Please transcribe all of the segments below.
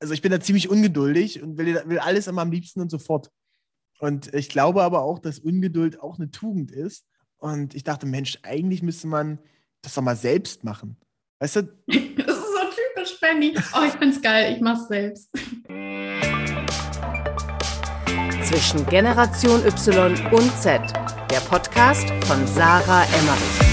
also ich bin da ziemlich ungeduldig und will, will alles immer am liebsten und sofort. Und ich glaube aber auch, dass Ungeduld auch eine Tugend ist. Und ich dachte, Mensch, eigentlich müsste man das doch mal selbst machen. Weißt du? Das ist so typisch Benny. Oh, ich find's geil, ich mach's selbst. Zwischen Generation Y und Z, der Podcast von Sarah Emmerich.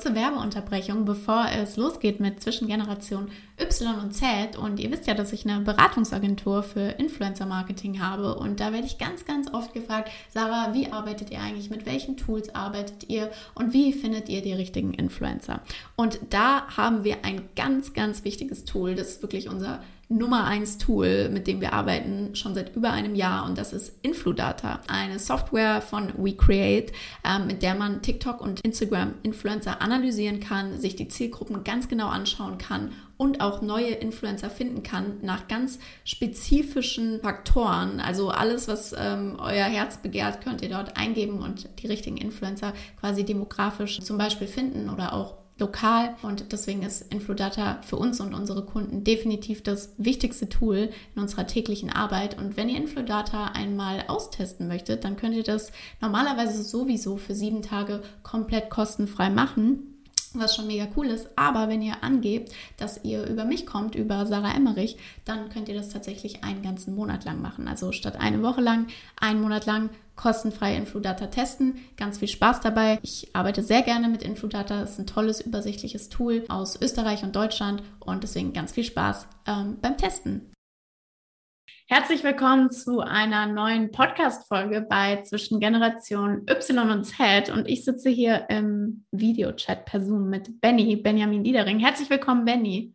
Kurze Werbeunterbrechung, bevor es losgeht mit Zwischengeneration Y und Z. Und ihr wisst ja, dass ich eine Beratungsagentur für Influencer-Marketing habe. Und da werde ich ganz, ganz oft gefragt, Sarah, wie arbeitet ihr eigentlich? Mit welchen Tools arbeitet ihr? Und wie findet ihr die richtigen Influencer? Und da haben wir ein ganz, ganz wichtiges Tool. Das ist wirklich unser Nummer eins Tool, mit dem wir arbeiten, schon seit über einem Jahr und das ist Infludata, eine Software von WeCreate, ähm, mit der man TikTok und Instagram Influencer analysieren kann, sich die Zielgruppen ganz genau anschauen kann und auch neue Influencer finden kann nach ganz spezifischen Faktoren. Also alles, was ähm, euer Herz begehrt, könnt ihr dort eingeben und die richtigen Influencer quasi demografisch zum Beispiel finden oder auch lokal und deswegen ist Infludata für uns und unsere Kunden definitiv das wichtigste Tool in unserer täglichen Arbeit. Und wenn ihr Infludata einmal austesten möchtet, dann könnt ihr das normalerweise sowieso für sieben Tage komplett kostenfrei machen was schon mega cool ist. Aber wenn ihr angebt, dass ihr über mich kommt, über Sarah Emmerich, dann könnt ihr das tatsächlich einen ganzen Monat lang machen. Also statt eine Woche lang, einen Monat lang kostenfrei Infludata testen. Ganz viel Spaß dabei. Ich arbeite sehr gerne mit Infludata. Es ist ein tolles, übersichtliches Tool aus Österreich und Deutschland und deswegen ganz viel Spaß ähm, beim Testen. Herzlich willkommen zu einer neuen Podcast-Folge bei Zwischen Generation Y und Z. Und ich sitze hier im Videochat per Zoom mit Benny, Benjamin Liedering. Herzlich willkommen, Benny.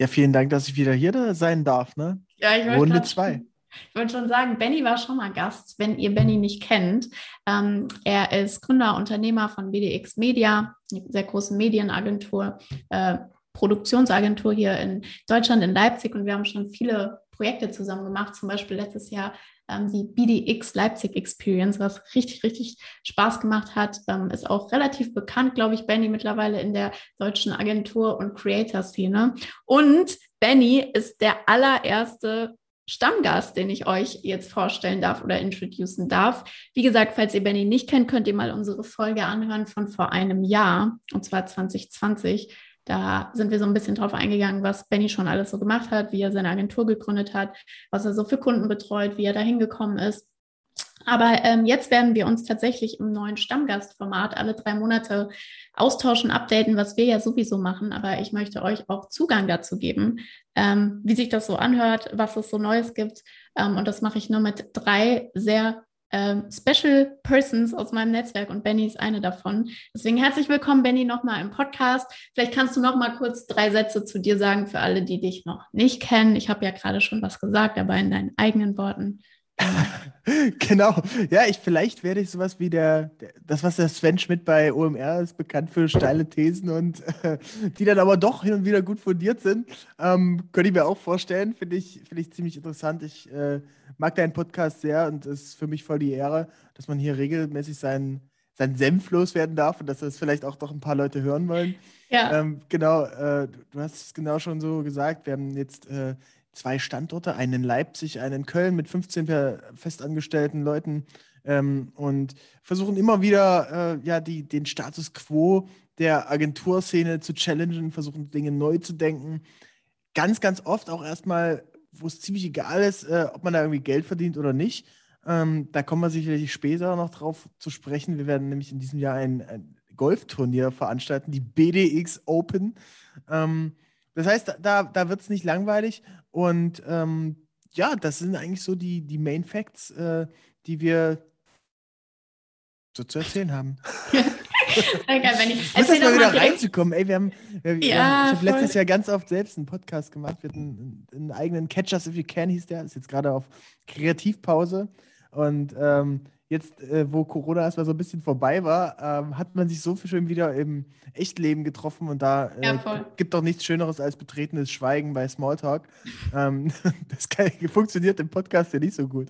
Ja, vielen Dank, dass ich wieder hier sein darf. Ne? Ja, ich Runde zwei. Ich wollte schon sagen, Benny war schon mal Gast, wenn ihr Benny nicht kennt. Ähm, er ist Gründer, Unternehmer von BDX Media, eine sehr großen Medienagentur, äh, Produktionsagentur hier in Deutschland, in Leipzig. Und wir haben schon viele Projekte zusammen gemacht, zum Beispiel letztes Jahr ähm, die BDX Leipzig Experience, was richtig, richtig Spaß gemacht hat. Ähm, ist auch relativ bekannt, glaube ich, Benny mittlerweile in der deutschen Agentur- und Creator-Szene. Und Benny ist der allererste Stammgast, den ich euch jetzt vorstellen darf oder introducen darf. Wie gesagt, falls ihr Benny nicht kennt, könnt ihr mal unsere Folge anhören von vor einem Jahr, und zwar 2020. Da sind wir so ein bisschen drauf eingegangen, was Benny schon alles so gemacht hat, wie er seine Agentur gegründet hat, was er so für Kunden betreut, wie er da hingekommen ist. Aber ähm, jetzt werden wir uns tatsächlich im neuen Stammgastformat alle drei Monate austauschen, updaten, was wir ja sowieso machen. Aber ich möchte euch auch Zugang dazu geben, ähm, wie sich das so anhört, was es so Neues gibt. Ähm, und das mache ich nur mit drei sehr ähm, Special Persons aus meinem Netzwerk und Benny ist eine davon. Deswegen herzlich willkommen, Benny, nochmal im Podcast. Vielleicht kannst du noch mal kurz drei Sätze zu dir sagen für alle, die dich noch nicht kennen. Ich habe ja gerade schon was gesagt, aber in deinen eigenen Worten. genau. Ja, ich vielleicht werde ich sowas wie der, der, das, was der Sven Schmidt bei OMR ist, bekannt für steile Thesen und äh, die dann aber doch hin und wieder gut fundiert sind. Ähm, könnte ich mir auch vorstellen. Finde ich, find ich ziemlich interessant. Ich äh, mag deinen Podcast sehr und es ist für mich voll die Ehre, dass man hier regelmäßig seinen, seinen Senf loswerden darf und dass das vielleicht auch doch ein paar Leute hören wollen. Ja. Ähm, genau, äh, du hast es genau schon so gesagt. Wir haben jetzt äh, zwei Standorte, einen in Leipzig, einen in Köln mit 15 festangestellten Leuten ähm, und versuchen immer wieder äh, ja, die, den Status quo der Agenturszene zu challengen, versuchen Dinge neu zu denken. Ganz, ganz oft auch erstmal, wo es ziemlich egal ist, äh, ob man da irgendwie Geld verdient oder nicht. Ähm, da kommen wir sicherlich später noch drauf zu sprechen. Wir werden nämlich in diesem Jahr ein, ein Golfturnier veranstalten, die BDX Open. Ähm, das heißt, da, da wird es nicht langweilig. Und ähm, ja, das sind eigentlich so die, die Main Facts, äh, die wir so zu erzählen haben. Geil, wenn ich das mal wieder reinzukommen. Ey, wir haben, wir, ja, wir haben ich habe letztes Jahr ganz oft selbst einen Podcast gemacht. Wir hatten einen, einen eigenen Catchers If You Can hieß der. Ist jetzt gerade auf Kreativpause. Und ähm, jetzt, äh, wo Corona erstmal so ein bisschen vorbei war, ähm, hat man sich so schön wieder im Echtleben getroffen und da äh, ja, gibt doch nichts Schöneres als betretenes Schweigen bei Smalltalk. ähm, das kann, funktioniert im Podcast ja nicht so gut.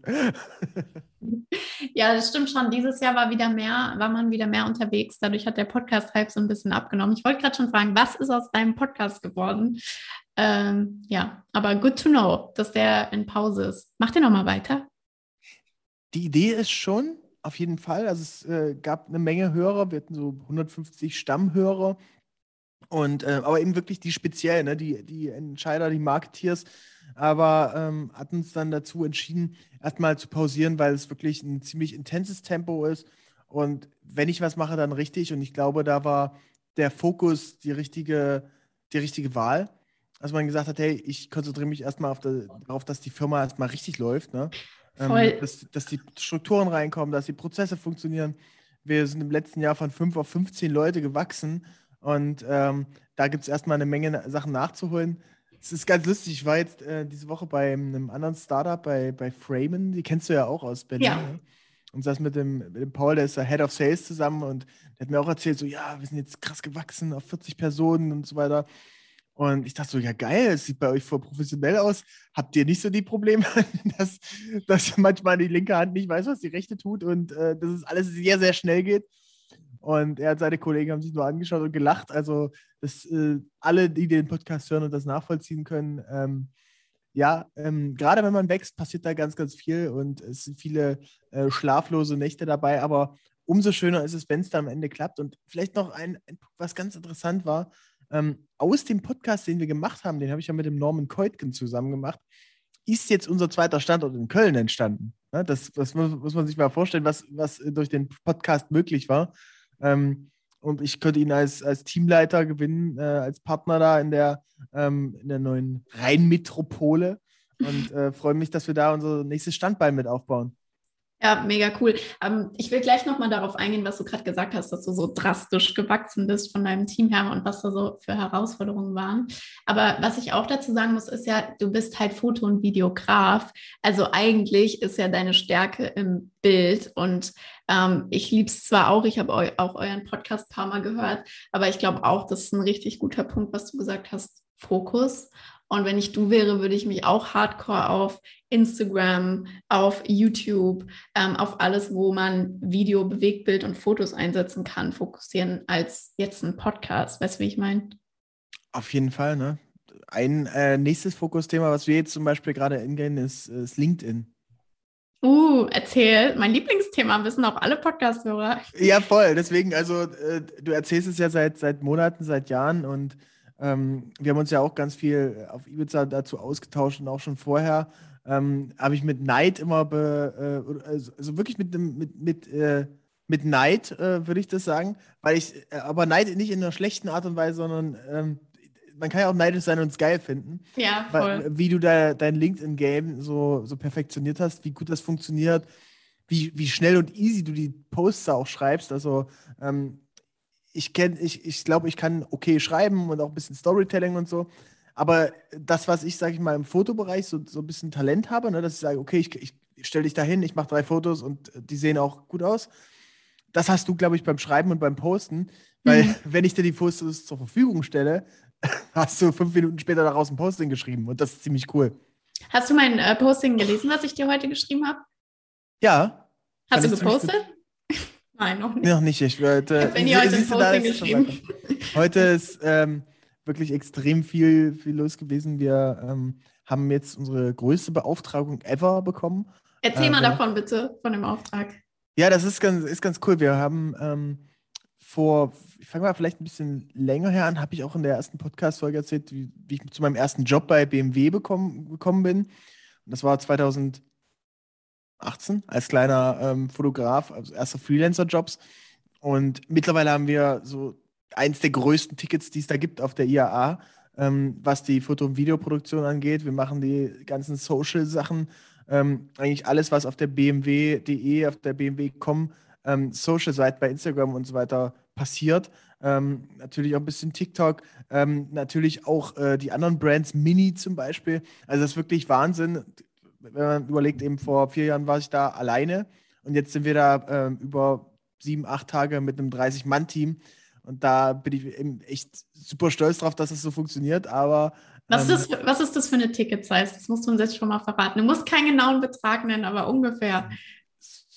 ja, das stimmt schon. Dieses Jahr war wieder mehr, war man wieder mehr unterwegs. Dadurch hat der Podcast-Hype so ein bisschen abgenommen. Ich wollte gerade schon fragen, was ist aus deinem Podcast geworden? Ähm, ja, aber good to know, dass der in Pause ist. Macht ihr nochmal weiter? Die Idee ist schon, auf jeden Fall. Also es äh, gab eine Menge Hörer, wir hatten so 150 Stammhörer. Und äh, aber eben wirklich die speziell, ne? die, die Entscheider, die Marketeers, aber ähm, hatten uns dann dazu entschieden, erstmal zu pausieren, weil es wirklich ein ziemlich intensives Tempo ist. Und wenn ich was mache, dann richtig. Und ich glaube, da war der Fokus die richtige, die richtige Wahl. Als man gesagt hat, hey, ich konzentriere mich erstmal auf darauf, dass die Firma erstmal richtig läuft. Ne? Ähm, dass, dass die Strukturen reinkommen, dass die Prozesse funktionieren. Wir sind im letzten Jahr von 5 auf 15 Leute gewachsen und ähm, da gibt es erstmal eine Menge Sachen nachzuholen. Es ist ganz lustig, ich war jetzt äh, diese Woche bei einem anderen Startup, bei, bei Framen, die kennst du ja auch aus Berlin. Ja. Ne? Und saß mit dem, mit dem Paul, der ist der Head of Sales zusammen und der hat mir auch erzählt, so, ja, wir sind jetzt krass gewachsen auf 40 Personen und so weiter. Und ich dachte so, ja geil, es sieht bei euch voll professionell aus. Habt ihr nicht so die Probleme, dass, dass manchmal die linke Hand nicht weiß, was die rechte tut und äh, dass es alles sehr, sehr schnell geht? Und er und seine Kollegen haben sich nur angeschaut und gelacht. Also, dass äh, alle, die den Podcast hören und das nachvollziehen können, ähm, ja, ähm, gerade wenn man wächst, passiert da ganz, ganz viel und es sind viele äh, schlaflose Nächte dabei. Aber umso schöner ist es, wenn es da am Ende klappt. Und vielleicht noch ein, ein was ganz interessant war, ähm, aus dem Podcast, den wir gemacht haben, den habe ich ja mit dem Norman Keutgen zusammen gemacht, ist jetzt unser zweiter Standort in Köln entstanden. Ja, das, das muss, muss, man sich mal vorstellen, was, was durch den Podcast möglich war. Ähm, und ich könnte ihn als, als Teamleiter gewinnen, äh, als Partner da in der, ähm, in der neuen Rheinmetropole. Und äh, freue mich, dass wir da unser nächstes Standbein mit aufbauen. Ja, mega cool. Ähm, ich will gleich nochmal darauf eingehen, was du gerade gesagt hast, dass du so drastisch gewachsen bist von deinem Team her und was da so für Herausforderungen waren. Aber was ich auch dazu sagen muss, ist ja, du bist halt Foto- und Videograf. Also eigentlich ist ja deine Stärke im Bild und ähm, ich liebe es zwar auch, ich habe eu auch euren Podcast ein paar Mal gehört, aber ich glaube auch, das ist ein richtig guter Punkt, was du gesagt hast, Fokus. Und wenn ich du wäre, würde ich mich auch hardcore auf Instagram, auf YouTube, ähm, auf alles, wo man Video, Bewegtbild und Fotos einsetzen kann, fokussieren, als jetzt ein Podcast. Weißt du, wie ich meine? Auf jeden Fall, ne? Ein äh, nächstes Fokusthema, was wir jetzt zum Beispiel gerade ingehen, ist, ist LinkedIn. Uh, erzähl. Mein Lieblingsthema wissen auch alle Podcast-Hörer. Ja, voll. Deswegen, also, äh, du erzählst es ja seit, seit Monaten, seit Jahren und ähm, wir haben uns ja auch ganz viel auf Ibiza dazu ausgetauscht und auch schon vorher ähm, habe ich mit Neid immer, be, äh, also, also wirklich mit, mit, mit, äh, mit Neid, äh, würde ich das sagen, weil ich, äh, aber Neid nicht in einer schlechten Art und Weise, sondern ähm, man kann ja auch neidisch sein und es geil finden. Ja, voll. Weil, wie du da dein LinkedIn-Game so, so perfektioniert hast, wie gut das funktioniert, wie, wie schnell und easy du die Posts auch schreibst. Also ähm, ich kenne, ich, ich glaube, ich kann okay schreiben und auch ein bisschen Storytelling und so. Aber das, was ich, sage ich mal, im Fotobereich so, so ein bisschen Talent habe, ne, dass ich sage, okay, ich, ich stelle dich da hin, ich mache drei Fotos und die sehen auch gut aus. Das hast du, glaube ich, beim Schreiben und beim Posten. Weil, mhm. wenn ich dir die Fotos zur Verfügung stelle, hast du fünf Minuten später daraus ein Posting geschrieben. Und das ist ziemlich cool. Hast du mein äh, Posting gelesen, was ich dir heute geschrieben habe? Ja. Hast du gepostet? Nein, noch nicht. Noch nicht. Ich, werde, Wenn ihr heute ein Posting geschrieben. Heute ist ähm, wirklich extrem viel, viel los gewesen. Wir ähm, haben jetzt unsere größte Beauftragung ever bekommen. Erzähl äh, mal davon bitte, von dem Auftrag. Ja, das ist ganz, ist ganz cool. Wir haben ähm, vor, ich fange mal vielleicht ein bisschen länger her an, habe ich auch in der ersten Podcast-Folge erzählt, wie, wie, ich zu meinem ersten Job bei BMW bekommen, gekommen bin. Und das war 2000. 18 als kleiner ähm, Fotograf, also erster Freelancer-Jobs. Und mittlerweile haben wir so eins der größten Tickets, die es da gibt auf der IAA, ähm, was die Foto- und Videoproduktion angeht. Wir machen die ganzen Social-Sachen, ähm, eigentlich alles, was auf der BMW.de, auf der BMW.com ähm, Social-Seite bei Instagram und so weiter passiert. Ähm, natürlich auch ein bisschen TikTok, ähm, natürlich auch äh, die anderen Brands, Mini zum Beispiel. Also das ist wirklich Wahnsinn wenn man überlegt, eben vor vier Jahren war ich da alleine Und jetzt sind wir da äh, über sieben, acht Tage mit einem 30-Mann-Team. Und da bin ich echt super stolz drauf, dass es das so funktioniert. Aber was, ist das, was ist das für eine Ticket-Size? Das musst du uns jetzt schon mal verraten. Du musst keinen genauen Betrag nennen, aber ungefähr.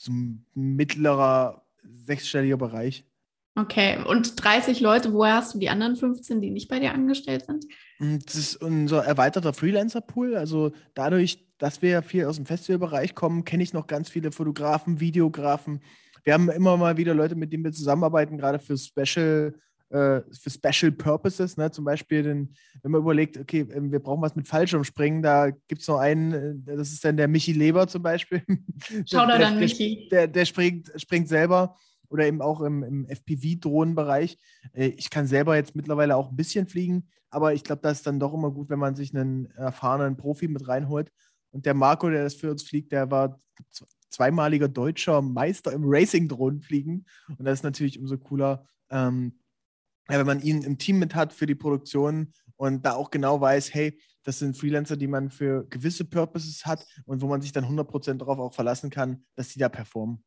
Ein mittlerer sechsstelliger Bereich. Okay, und 30 Leute, woher hast du die anderen 15, die nicht bei dir angestellt sind? Hm, das ist unser erweiterter Freelancer-Pool. Also dadurch, dass wir viel aus dem Festivalbereich kommen, kenne ich noch ganz viele Fotografen, Videografen. Wir haben immer mal wieder Leute, mit denen wir zusammenarbeiten, gerade für Special äh, für Special Purposes, ne? zum Beispiel, den, wenn man überlegt, okay, ähm, wir brauchen was mit Fallschirmspringen, da gibt es noch einen, äh, das ist dann der Michi Leber zum Beispiel. Schau da dann, Michi. Der, der, springt, springt selber oder eben auch im, im FPV-Drohnenbereich. Äh, ich kann selber jetzt mittlerweile auch ein bisschen fliegen, aber ich glaube, das ist dann doch immer gut, wenn man sich einen erfahrenen Profi mit reinholt. Und der Marco, der das für uns fliegt, der war zweimaliger deutscher Meister im Racing-Drohnenfliegen. Und das ist natürlich umso cooler, ähm, wenn man ihn im Team mit hat für die Produktion und da auch genau weiß, hey, das sind Freelancer, die man für gewisse Purposes hat und wo man sich dann 100% darauf auch verlassen kann, dass die da performen.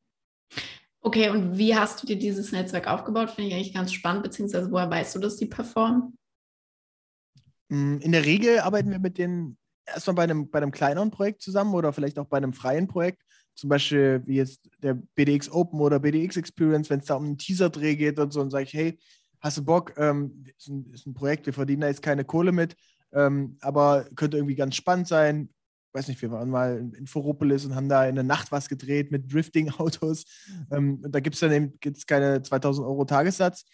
Okay, und wie hast du dir dieses Netzwerk aufgebaut? Finde ich eigentlich ganz spannend, beziehungsweise woher weißt du, dass die performen? Mm, in der Regel arbeiten wir mit denen erstmal bei einem, bei einem kleineren Projekt zusammen oder vielleicht auch bei einem freien Projekt. Zum Beispiel wie jetzt der BDX Open oder BDX Experience, wenn es da um einen Teaser-Dreh geht und so, und sage ich, hey, hast du Bock? Ähm, ist, ein, ist, ein, Projekt, wir verdienen da jetzt keine Kohle mit, ähm, aber könnte irgendwie ganz spannend sein. Weiß nicht, wir waren mal in Foropolis und haben da in der Nacht was gedreht mit Drifting-Autos. Ähm, da gibt es dann eben gibt's keine 2000 Euro Tagessatz.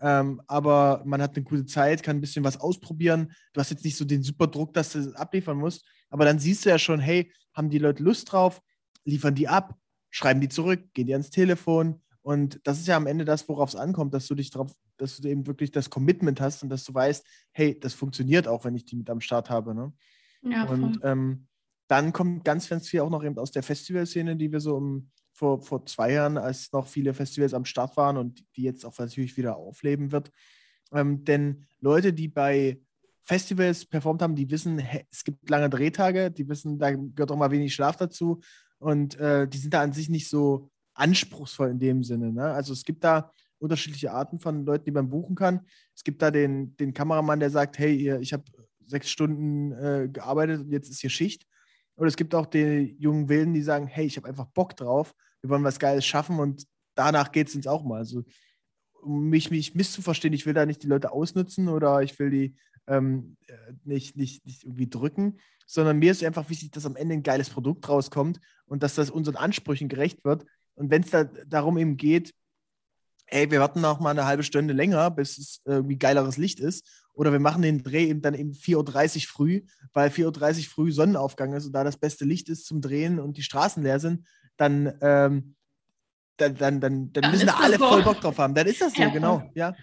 Ähm, aber man hat eine gute Zeit, kann ein bisschen was ausprobieren. Du hast jetzt nicht so den super Druck, dass du das abliefern musst, aber dann siehst du ja schon, hey, haben die Leute Lust drauf, liefern die ab, schreiben die zurück, gehen die ans Telefon, und das ist ja am Ende das, worauf es ankommt, dass du dich drauf, dass du eben wirklich das Commitment hast und dass du weißt, hey, das funktioniert auch, wenn ich die mit am Start habe. Ne? Ja, und ähm, dann kommt ganz, ganz viel auch noch eben aus der Festivalszene, die wir so um, vor, vor zwei Jahren, als noch viele Festivals am Start waren und die jetzt auch natürlich wieder aufleben wird. Ähm, denn Leute, die bei Festivals performt haben, die wissen, es gibt lange Drehtage, die wissen, da gehört auch mal wenig Schlaf dazu und äh, die sind da an sich nicht so anspruchsvoll in dem Sinne. Ne? Also es gibt da unterschiedliche Arten von Leuten, die man buchen kann. Es gibt da den, den Kameramann, der sagt, hey, ich habe sechs Stunden äh, gearbeitet und jetzt ist hier Schicht. Oder es gibt auch die jungen Wilden, die sagen, hey, ich habe einfach Bock drauf, wir wollen was Geiles schaffen und danach geht es uns auch mal. Also um mich, mich misszuverstehen, ich will da nicht die Leute ausnutzen oder ich will die ähm, äh, nicht, nicht, nicht irgendwie drücken, sondern mir ist einfach wichtig, dass am Ende ein geiles Produkt rauskommt und dass das unseren Ansprüchen gerecht wird und wenn es da darum eben geht, ey, wir warten noch mal eine halbe Stunde länger, bis es irgendwie geileres Licht ist, oder wir machen den Dreh eben dann eben 4.30 Uhr früh, weil 4.30 Uhr früh Sonnenaufgang ist und da das beste Licht ist zum Drehen und die Straßen leer sind, dann, ähm, dann, dann, dann, dann, müssen da alle so. voll Bock drauf haben. Dann ist das so, ja. genau. Ja.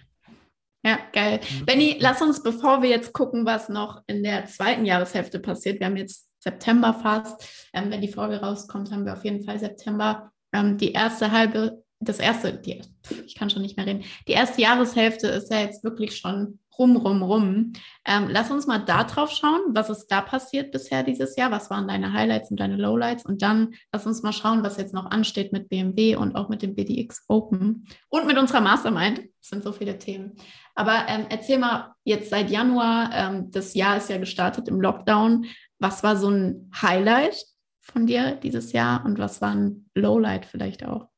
Ja, geil. Mhm. Benny, lass uns, bevor wir jetzt gucken, was noch in der zweiten Jahreshälfte passiert, wir haben jetzt September fast, ähm, wenn die Folge rauskommt, haben wir auf jeden Fall September ähm, die erste halbe, das erste, die, ich kann schon nicht mehr reden, die erste Jahreshälfte ist ja jetzt wirklich schon rum, rum, rum. Ähm, lass uns mal da drauf schauen, was ist da passiert bisher dieses Jahr, was waren deine Highlights und deine Lowlights und dann lass uns mal schauen, was jetzt noch ansteht mit BMW und auch mit dem BDX Open und mit unserer Mastermind. Das sind so viele Themen. Aber ähm, erzähl mal jetzt seit Januar, ähm, das Jahr ist ja gestartet im Lockdown. Was war so ein Highlight von dir dieses Jahr und was war ein Lowlight vielleicht auch?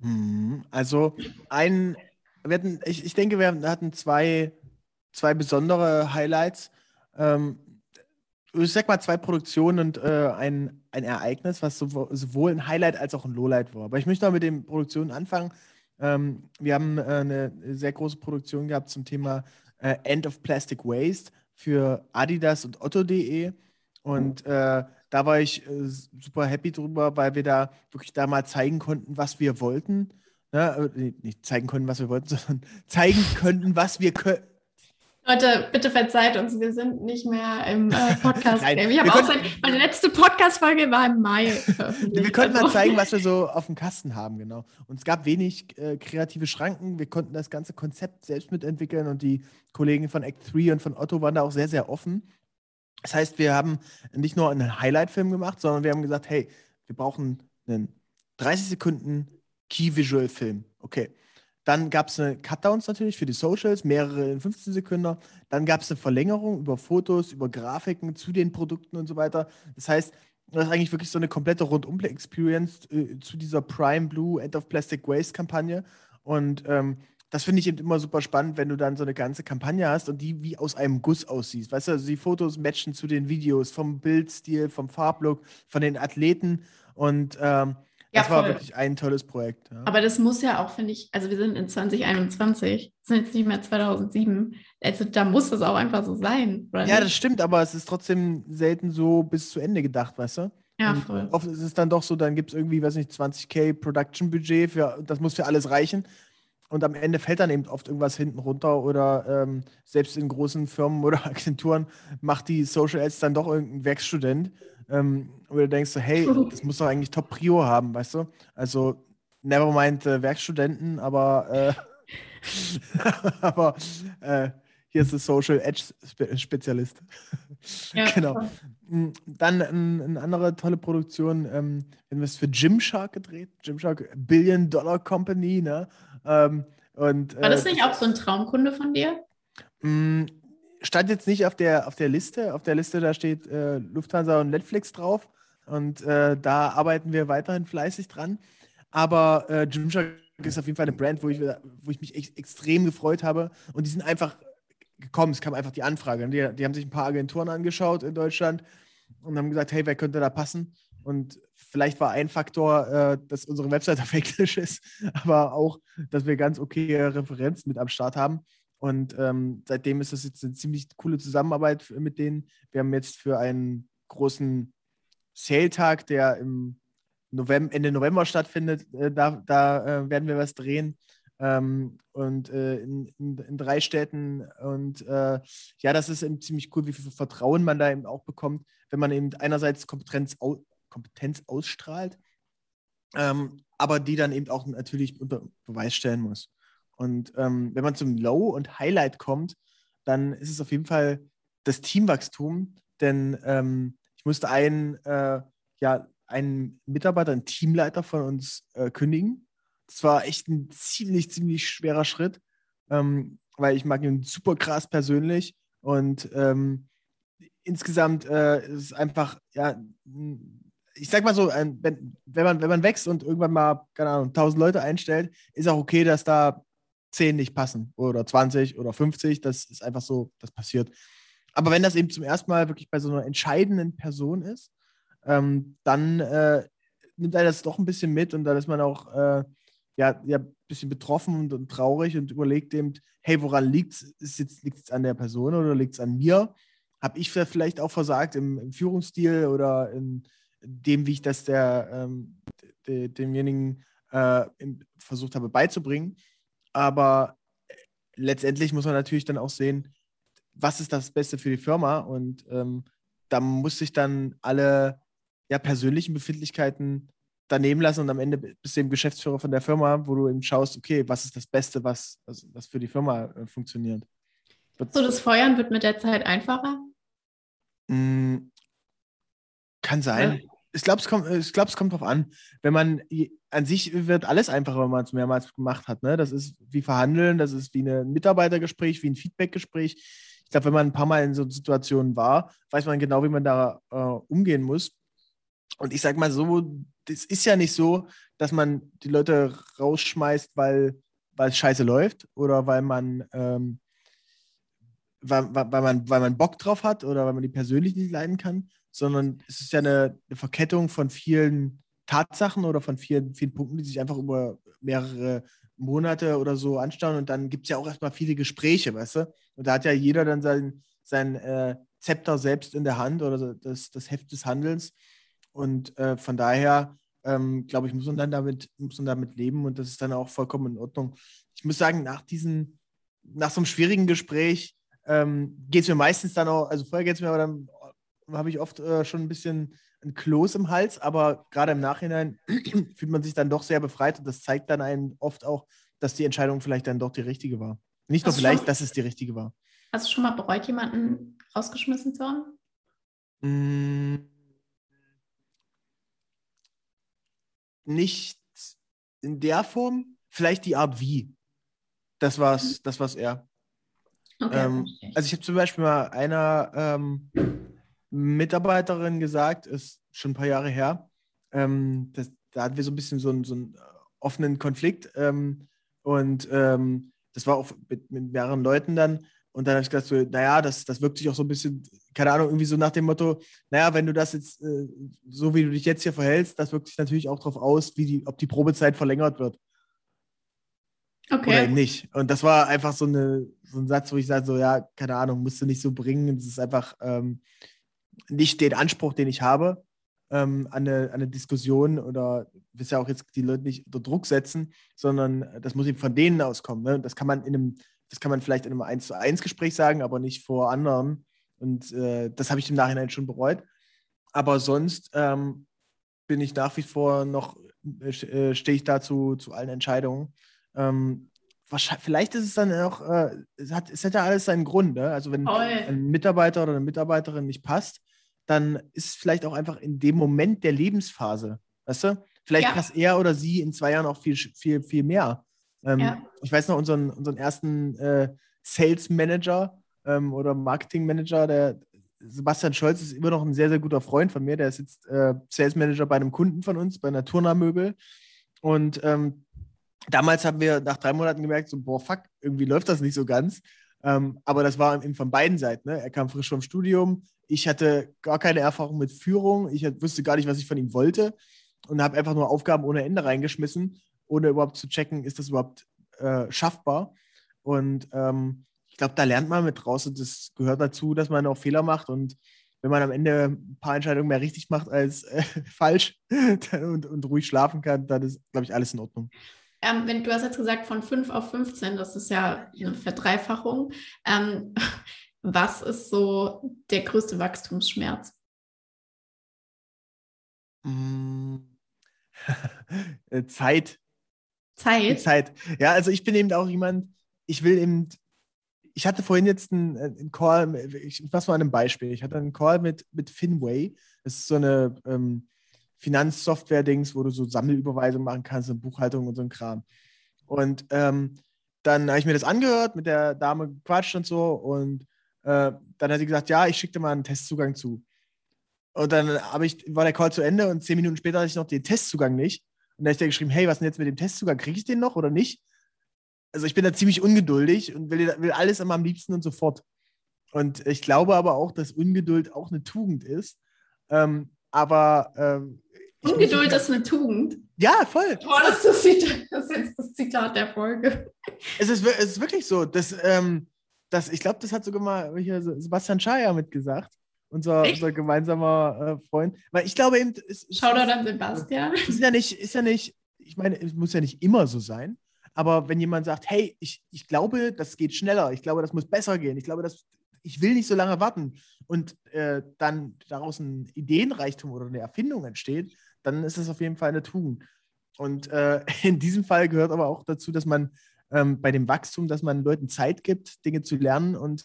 Hm, also ein, hatten, ich, ich denke, wir hatten zwei, zwei besondere Highlights. Ähm, ich sag mal zwei Produktionen und äh, ein, ein Ereignis, was sowohl ein Highlight als auch ein Lowlight war. Aber ich möchte mal mit den Produktionen anfangen. Ähm, wir haben äh, eine sehr große Produktion gehabt zum Thema äh, End of Plastic Waste für Adidas und Otto.de. Und äh, da war ich äh, super happy drüber, weil wir da wirklich da mal zeigen konnten, was wir wollten. Ne? Äh, nicht zeigen konnten, was wir wollten, sondern zeigen könnten, was wir können. Leute, bitte verzeiht uns, wir sind nicht mehr im äh, Podcast. Nein, ich habe auch seit, meine letzte Podcast-Folge war im Mai. wir konnten mal also zeigen, was wir so auf dem Kasten haben, genau. Und es gab wenig äh, kreative Schranken. Wir konnten das ganze Konzept selbst mitentwickeln und die Kollegen von Act 3 und von Otto waren da auch sehr, sehr offen. Das heißt, wir haben nicht nur einen Highlight-Film gemacht, sondern wir haben gesagt, hey, wir brauchen einen 30 Sekunden Key Visual Film. Okay. Dann gab es eine Cutdowns natürlich für die Socials, mehrere in 15 Sekunden. Dann gab es eine Verlängerung über Fotos, über Grafiken zu den Produkten und so weiter. Das heißt, das ist eigentlich wirklich so eine komplette Rundum-Experience äh, zu dieser Prime Blue End of Plastic Waste Kampagne. Und ähm, das finde ich eben immer super spannend, wenn du dann so eine ganze Kampagne hast und die wie aus einem Guss aussieht. Weißt du, also die Fotos matchen zu den Videos, vom Bildstil, vom Farblook, von den Athleten. Und ähm, ja, das war voll. wirklich ein tolles Projekt. Ja. Aber das muss ja auch, finde ich, also wir sind in 2021, sind jetzt nicht mehr 2007. Also da muss das auch einfach so sein. ja, nicht? das stimmt, aber es ist trotzdem selten so bis zu Ende gedacht, weißt du? Ja, und voll. Oft ist es dann doch so, dann gibt es irgendwie, weiß nicht, 20k Production-Budget, für, das muss für alles reichen. Und am Ende fällt dann eben oft irgendwas hinten runter oder ähm, selbst in großen Firmen oder Agenturen macht die Social Ads dann doch irgendein Werkstudent. Ähm, wo du denkst, hey, das muss doch eigentlich Top-Prio haben, weißt du? Also, nevermind äh, Werkstudenten, aber, äh, aber äh, hier ist der Social Edge Spezialist. Ja, genau. Hm, dann eine ein andere tolle Produktion, ähm, wir haben es für Gymshark gedreht. Gymshark, Billion Dollar Company, ne? Ähm, und, War das äh, nicht auch so ein Traumkunde von dir? Mh, hm, stand jetzt nicht auf der, auf der Liste. Auf der Liste, da steht äh, Lufthansa und Netflix drauf. Und äh, da arbeiten wir weiterhin fleißig dran. Aber äh, Gymshark ist auf jeden Fall eine Brand, wo ich, wo ich mich ex extrem gefreut habe. Und die sind einfach gekommen. Es kam einfach die Anfrage. Die, die haben sich ein paar Agenturen angeschaut in Deutschland und haben gesagt, hey, wer könnte da passen? Und vielleicht war ein Faktor, äh, dass unsere Website auf Englisch ist, aber auch, dass wir ganz okay Referenzen mit am Start haben. Und ähm, seitdem ist das jetzt eine ziemlich coole Zusammenarbeit mit denen. Wir haben jetzt für einen großen Sale-Tag, der im November, Ende November stattfindet, äh, da, da äh, werden wir was drehen. Ähm, und äh, in, in, in, drei Städten. Und äh, ja, das ist eben ziemlich cool, wie viel Vertrauen man da eben auch bekommt, wenn man eben einerseits Kompetenz, au Kompetenz ausstrahlt, ähm, aber die dann eben auch natürlich unter Beweis stellen muss. Und ähm, wenn man zum Low und Highlight kommt, dann ist es auf jeden Fall das Teamwachstum, denn ähm, ich musste einen, äh, ja, einen Mitarbeiter, einen Teamleiter von uns äh, kündigen. Das war echt ein ziemlich, ziemlich schwerer Schritt, ähm, weil ich mag ihn super krass persönlich und ähm, insgesamt äh, ist es einfach, ja, ich sag mal so, wenn, wenn, man, wenn man wächst und irgendwann mal, keine Ahnung, 1000 Leute einstellt, ist auch okay, dass da 10 nicht passen oder 20 oder 50. Das ist einfach so, das passiert. Aber wenn das eben zum ersten Mal wirklich bei so einer entscheidenden Person ist, ähm, dann äh, nimmt er das doch ein bisschen mit und dann ist man auch äh, ja, ja, ein bisschen betroffen und, und, traurig und überlegt eben, hey, woran liegt es? Liegt es an der Person oder liegt es an mir? Habe ich vielleicht auch versagt im, im Führungsstil oder in dem, wie ich das der, ähm, de, demjenigen äh, versucht habe beizubringen? Aber letztendlich muss man natürlich dann auch sehen, was ist das Beste für die Firma und ähm, da muss sich dann alle ja, persönlichen Befindlichkeiten daneben lassen und am Ende bist du eben Geschäftsführer von der Firma, wo du eben schaust, okay, was ist das Beste, was, was, was für die Firma äh, funktioniert. So, das Feuern wird mit der Zeit einfacher? Mm, kann sein. Ja ich glaube, es kommt, ich glaube, es kommt drauf an. Wenn man an sich wird alles einfacher, wenn man es mehrmals gemacht hat. Ne? Das ist wie Verhandeln, das ist wie ein Mitarbeitergespräch, wie ein Feedbackgespräch. Ich glaube, wenn man ein paar Mal in so Situationen war, weiß man genau, wie man da äh, umgehen muss. Und ich sage mal so, das ist ja nicht so, dass man die Leute rausschmeißt, weil, weil es scheiße läuft oder weil man, ähm, weil, weil, man, weil man Bock drauf hat oder weil man die persönlich nicht leiden kann, sondern es ist ja eine, eine Verkettung von vielen Tatsachen oder von vielen, vielen Punkten, die sich einfach über mehrere Monate oder so anstauen. Und dann gibt es ja auch erstmal viele Gespräche, weißt du? Und da hat ja jeder dann sein, sein äh, Zepter selbst in der Hand oder das, das Heft des Handelns. Und äh, von daher, ähm, glaube ich, muss man dann damit, muss man damit leben und das ist dann auch vollkommen in Ordnung. Ich muss sagen, nach diesen, nach so einem schwierigen Gespräch ähm, geht es mir meistens dann auch, also vorher geht es mir aber dann habe ich oft äh, schon ein bisschen ein Kloß im Hals, aber gerade im Nachhinein fühlt man sich dann doch sehr befreit und das zeigt dann einen oft auch, dass die Entscheidung vielleicht dann doch die richtige war. Nicht nur vielleicht, schon, dass es die richtige war. Hast du schon mal bereut, jemanden rausgeschmissen zu haben? Mm. nicht in der Form, vielleicht die Art wie. Das war's, das war's eher. Okay, ähm, also ich habe zum Beispiel mal einer ähm, Mitarbeiterin gesagt, ist schon ein paar Jahre her, ähm, das, da hatten wir so ein bisschen so, einen, so einen offenen Konflikt ähm, und ähm, das war auch mit, mit, mehreren Leuten dann und dann habe ich gesagt, so, naja, das, das wirkt sich auch so ein bisschen, keine Ahnung, irgendwie so nach dem Motto, naja, wenn du das jetzt, äh, so wie du dich jetzt hier verhältst, das wirkt sich natürlich auch darauf aus, wie die, ob die Probezeit verlängert wird. Okay. Oder eben nicht. Und das war einfach so, eine, so ein Satz, wo ich sage, so, ja, keine Ahnung, musst du nicht so bringen. Es ist einfach ähm, nicht den Anspruch, den ich habe ähm, an, eine, an eine Diskussion oder willst ja auch jetzt die Leute nicht unter Druck setzen, sondern das muss eben von denen auskommen. Ne? Das kann man in einem, das kann man vielleicht in einem 1 zu 1 Gespräch sagen, aber nicht vor anderen. Und äh, das habe ich im Nachhinein schon bereut. Aber sonst ähm, bin ich nach wie vor noch, äh, stehe ich dazu zu allen Entscheidungen. Ähm, vielleicht ist es dann auch, äh, es, hat, es hat ja alles seinen Grund. Ne? Also wenn Voll. ein Mitarbeiter oder eine Mitarbeiterin nicht passt, dann ist es vielleicht auch einfach in dem Moment der Lebensphase. Weißt du? Vielleicht ja. passt er oder sie in zwei Jahren auch viel, viel, viel mehr. Ähm, ja. Ich weiß noch, unseren, unseren ersten äh, Sales Manager ähm, oder Marketing Manager, der Sebastian Scholz ist immer noch ein sehr, sehr guter Freund von mir. Der ist jetzt äh, Sales Manager bei einem Kunden von uns, bei Naturna Möbel. Und ähm, damals haben wir nach drei Monaten gemerkt, so, boah, fuck, irgendwie läuft das nicht so ganz. Ähm, aber das war eben von beiden Seiten. Ne? Er kam frisch vom Studium. Ich hatte gar keine Erfahrung mit Führung. Ich wusste gar nicht, was ich von ihm wollte. Und habe einfach nur Aufgaben ohne Ende reingeschmissen, ohne überhaupt zu checken, ist das überhaupt äh, schaffbar. Und ähm, ich glaube, da lernt man mit. Und das gehört dazu, dass man auch Fehler macht. Und wenn man am Ende ein paar Entscheidungen mehr richtig macht als äh, falsch und, und ruhig schlafen kann, dann ist, glaube ich, alles in Ordnung. Ähm, wenn, du hast jetzt gesagt, von 5 auf 15, das ist ja eine Verdreifachung. Ähm, was ist so der größte Wachstumsschmerz? Mm. Zeit. Zeit? Zeit. Ja, also ich bin eben auch jemand, ich will eben, ich hatte vorhin jetzt einen, einen Call, ich mach's mal an einem Beispiel. Ich hatte einen Call mit, mit Finway. Das ist so eine ähm, Finanzsoftware-Dings, wo du so Sammelüberweisungen machen kannst und Buchhaltung und so ein Kram. Und ähm, dann habe ich mir das angehört, mit der Dame gequatscht und so. Und äh, dann hat sie gesagt, ja, ich schicke dir mal einen Testzugang zu. Und dann ich, war der Call zu Ende und zehn Minuten später hatte ich noch den Testzugang nicht. Und dann habe ich dir geschrieben, hey, was denn jetzt mit dem Testzugang? Kriege ich den noch oder nicht? Also ich bin da ziemlich ungeduldig und will, will alles immer am liebsten und sofort. Und ich glaube aber auch, dass Ungeduld auch eine Tugend ist. Ähm, aber ähm, Ungeduld ist eine Tugend. Ja, voll. Boah, das, ist das, jetzt das Zitat der Folge. Es ist, es ist wirklich so. Dass, ähm, dass, ich glaube, das hat sogar mal hier Sebastian Schaier mitgesagt. Unser, unser gemeinsamer äh, Freund. Weil ich glaube eben. Es, Schau da dann Sebastian. Ist ja nicht, ist ja nicht, ich meine, es muss ja nicht immer so sein. Aber wenn jemand sagt, hey, ich, ich glaube, das geht schneller, ich glaube, das muss besser gehen, ich glaube, das, ich will nicht so lange warten und äh, dann daraus ein Ideenreichtum oder eine Erfindung entsteht, dann ist das auf jeden Fall eine Tugend. Und äh, in diesem Fall gehört aber auch dazu, dass man ähm, bei dem Wachstum, dass man Leuten Zeit gibt, Dinge zu lernen und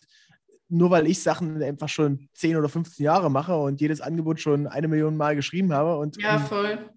nur weil ich Sachen einfach schon 10 oder 15 Jahre mache und jedes Angebot schon eine Million Mal geschrieben habe und ja, voll.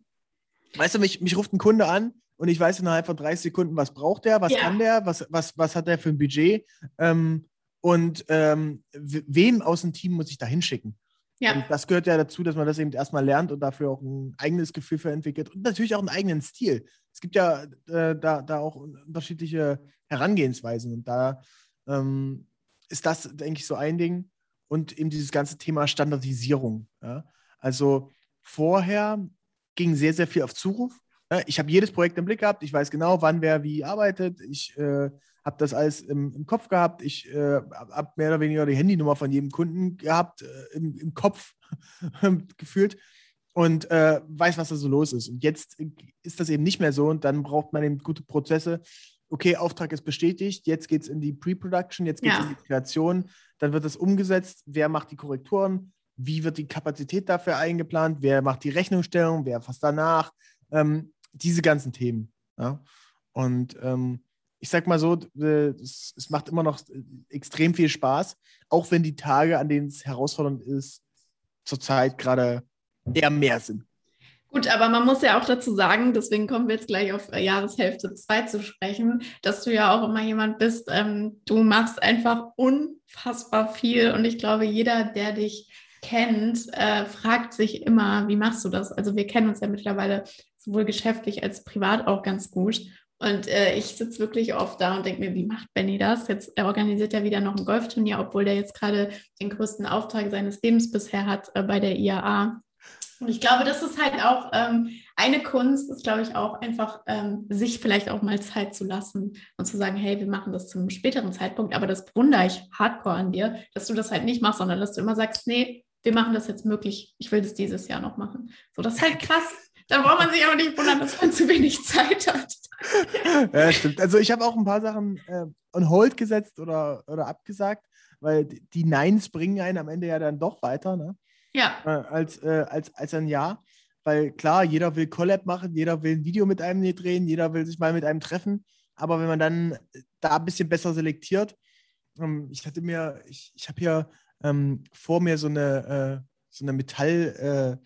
weißt du, mich, mich ruft ein Kunde an und ich weiß innerhalb von 30 Sekunden, was braucht der, was ja. kann der, was, was, was hat der für ein Budget ähm, und ähm, wem aus dem Team muss ich da hinschicken. Ja. Und das gehört ja dazu, dass man das eben erstmal lernt und dafür auch ein eigenes Gefühl für entwickelt und natürlich auch einen eigenen Stil. Es gibt ja äh, da, da auch unterschiedliche Herangehensweisen und da ähm, ist das, denke ich, so ein Ding. Und eben dieses ganze Thema Standardisierung. Ja? Also vorher ging sehr, sehr viel auf Zuruf. Ja? Ich habe jedes Projekt im Blick gehabt. Ich weiß genau, wann wer wie arbeitet. Ich äh, habe das alles im, im, Kopf gehabt. Ich äh, habe mehr oder weniger die Handynummer von jedem Kunden gehabt, äh, im, im, Kopf gefühlt und äh, weiß, was da so los ist. Und jetzt ist das eben nicht mehr so und dann braucht man eben gute Prozesse. Okay, Auftrag ist bestätigt, jetzt geht es in die Pre-Production, jetzt geht es ja. in die Kreation, dann wird das umgesetzt, wer macht die Korrekturen, wie wird die Kapazität dafür eingeplant, wer macht die Rechnungsstellung, wer fasst danach, ähm, diese ganzen Themen. Ja? Und ähm, ich sag mal so, äh, es, macht immer noch extrem viel Spaß, auch wenn die Tage, an denen es herausfordernd ist, zurzeit gerade eher mehr sind. Gut, aber man muss ja auch dazu sagen, deswegen kommen wir jetzt gleich auf äh, Jahreshälfte 2 zu sprechen, dass du ja auch immer jemand bist, ähm, du machst einfach unfassbar viel und ich glaube, jeder, der dich kennt, äh, fragt sich immer, wie machst du das? Also wir kennen uns ja mittlerweile sowohl geschäftlich als privat auch ganz gut. Und äh, ich sitze wirklich oft da und denke mir, wie macht Benny das? Jetzt er organisiert er wieder noch ein Golfturnier, obwohl der jetzt gerade den größten Auftrag seines Lebens bisher hat äh, bei der IAA. Und ich glaube, das ist halt auch ähm, eine Kunst, ist, glaube ich, auch einfach, ähm, sich vielleicht auch mal Zeit zu lassen und zu sagen, hey, wir machen das zu einem späteren Zeitpunkt. Aber das bewundere ich hardcore an dir, dass du das halt nicht machst, sondern dass du immer sagst, nee, wir machen das jetzt möglich. Ich will das dieses Jahr noch machen. So, das ist halt krass. Da braucht man sich aber nicht wundern, dass man zu wenig Zeit hat. ja, stimmt. Also ich habe auch ein paar Sachen äh, on hold gesetzt oder, oder abgesagt, weil die Neins bringen einen am Ende ja dann doch weiter. Ne? Ja. Äh, als, äh, als, als ein Ja. Weil klar, jeder will Collab machen, jeder will ein Video mit einem drehen, jeder will sich mal mit einem treffen. Aber wenn man dann da ein bisschen besser selektiert, ähm, ich hatte mir, ich, ich habe hier ähm, vor mir so eine, äh, so eine Metall-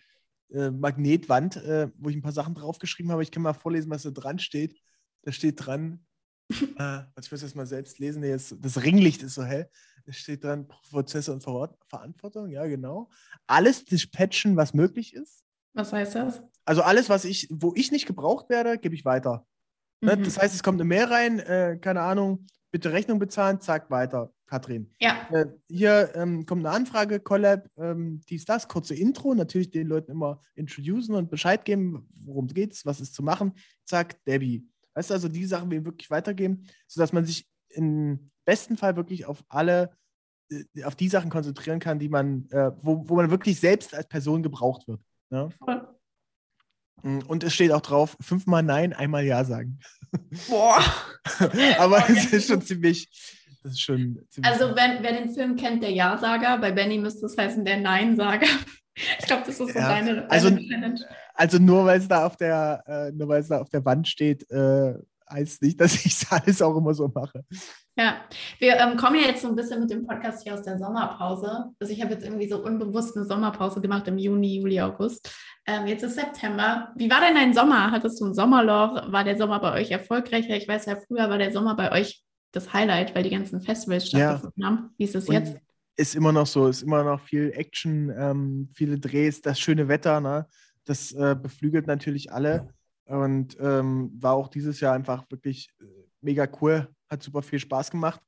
äh, Magnetwand, äh, wo ich ein paar Sachen draufgeschrieben habe. Ich kann mal vorlesen, was da dran steht. Da steht dran, äh, ich muss das mal selbst lesen, nee, das, das Ringlicht ist so hell. Da steht dran, Prozesse und Ver Verantwortung, ja, genau. Alles dispatchen, was möglich ist. Was heißt das? Also alles, was ich, wo ich nicht gebraucht werde, gebe ich weiter. Ne? Mhm. Das heißt, es kommt eine Mail rein, äh, keine Ahnung, bitte Rechnung bezahlen, zack, weiter, Katrin. Ja. Äh, hier ähm, kommt eine Anfrage, Collab, ähm, dies, das, kurze Intro, natürlich den Leuten immer introducen und Bescheid geben, worum es geht, was ist zu machen, zack, Debbie. Weißt du, also die Sachen wir wirklich weitergeben, sodass man sich im besten Fall wirklich auf alle, äh, auf die Sachen konzentrieren kann, die man, äh, wo, wo man wirklich selbst als Person gebraucht wird. Ne? Voll. Mm, und es steht auch drauf, fünfmal Nein, einmal Ja sagen. Boah. Aber es ist schon ziemlich, das ist schon ziemlich Also wenn, wer den Film kennt, der Ja-Sager, bei Benny müsste es heißen der Nein-Sager. Ich glaube, das ist so ja, deine, deine also, Challenge. Also nur weil es da auf der, äh, nur weil es da auf der Wand steht, äh, heißt nicht, dass ich es alles auch immer so mache. Ja, wir ähm, kommen ja jetzt so ein bisschen mit dem Podcast hier aus der Sommerpause. Also ich habe jetzt irgendwie so unbewusst eine Sommerpause gemacht im Juni, Juli, August. Ähm, jetzt ist September. Wie war denn dein Sommer? Hattest du ein Sommerloch? War der Sommer bei euch erfolgreicher? Ich weiß ja, früher war der Sommer bei euch das Highlight, weil die ganzen Festivals stattgefunden ja. haben. Wie ist es jetzt? Ist immer noch so, ist immer noch viel Action, ähm, viele Drehs, das schöne Wetter, ne? das äh, beflügelt natürlich alle und ähm, war auch dieses Jahr einfach wirklich äh, mega cool, hat super viel Spaß gemacht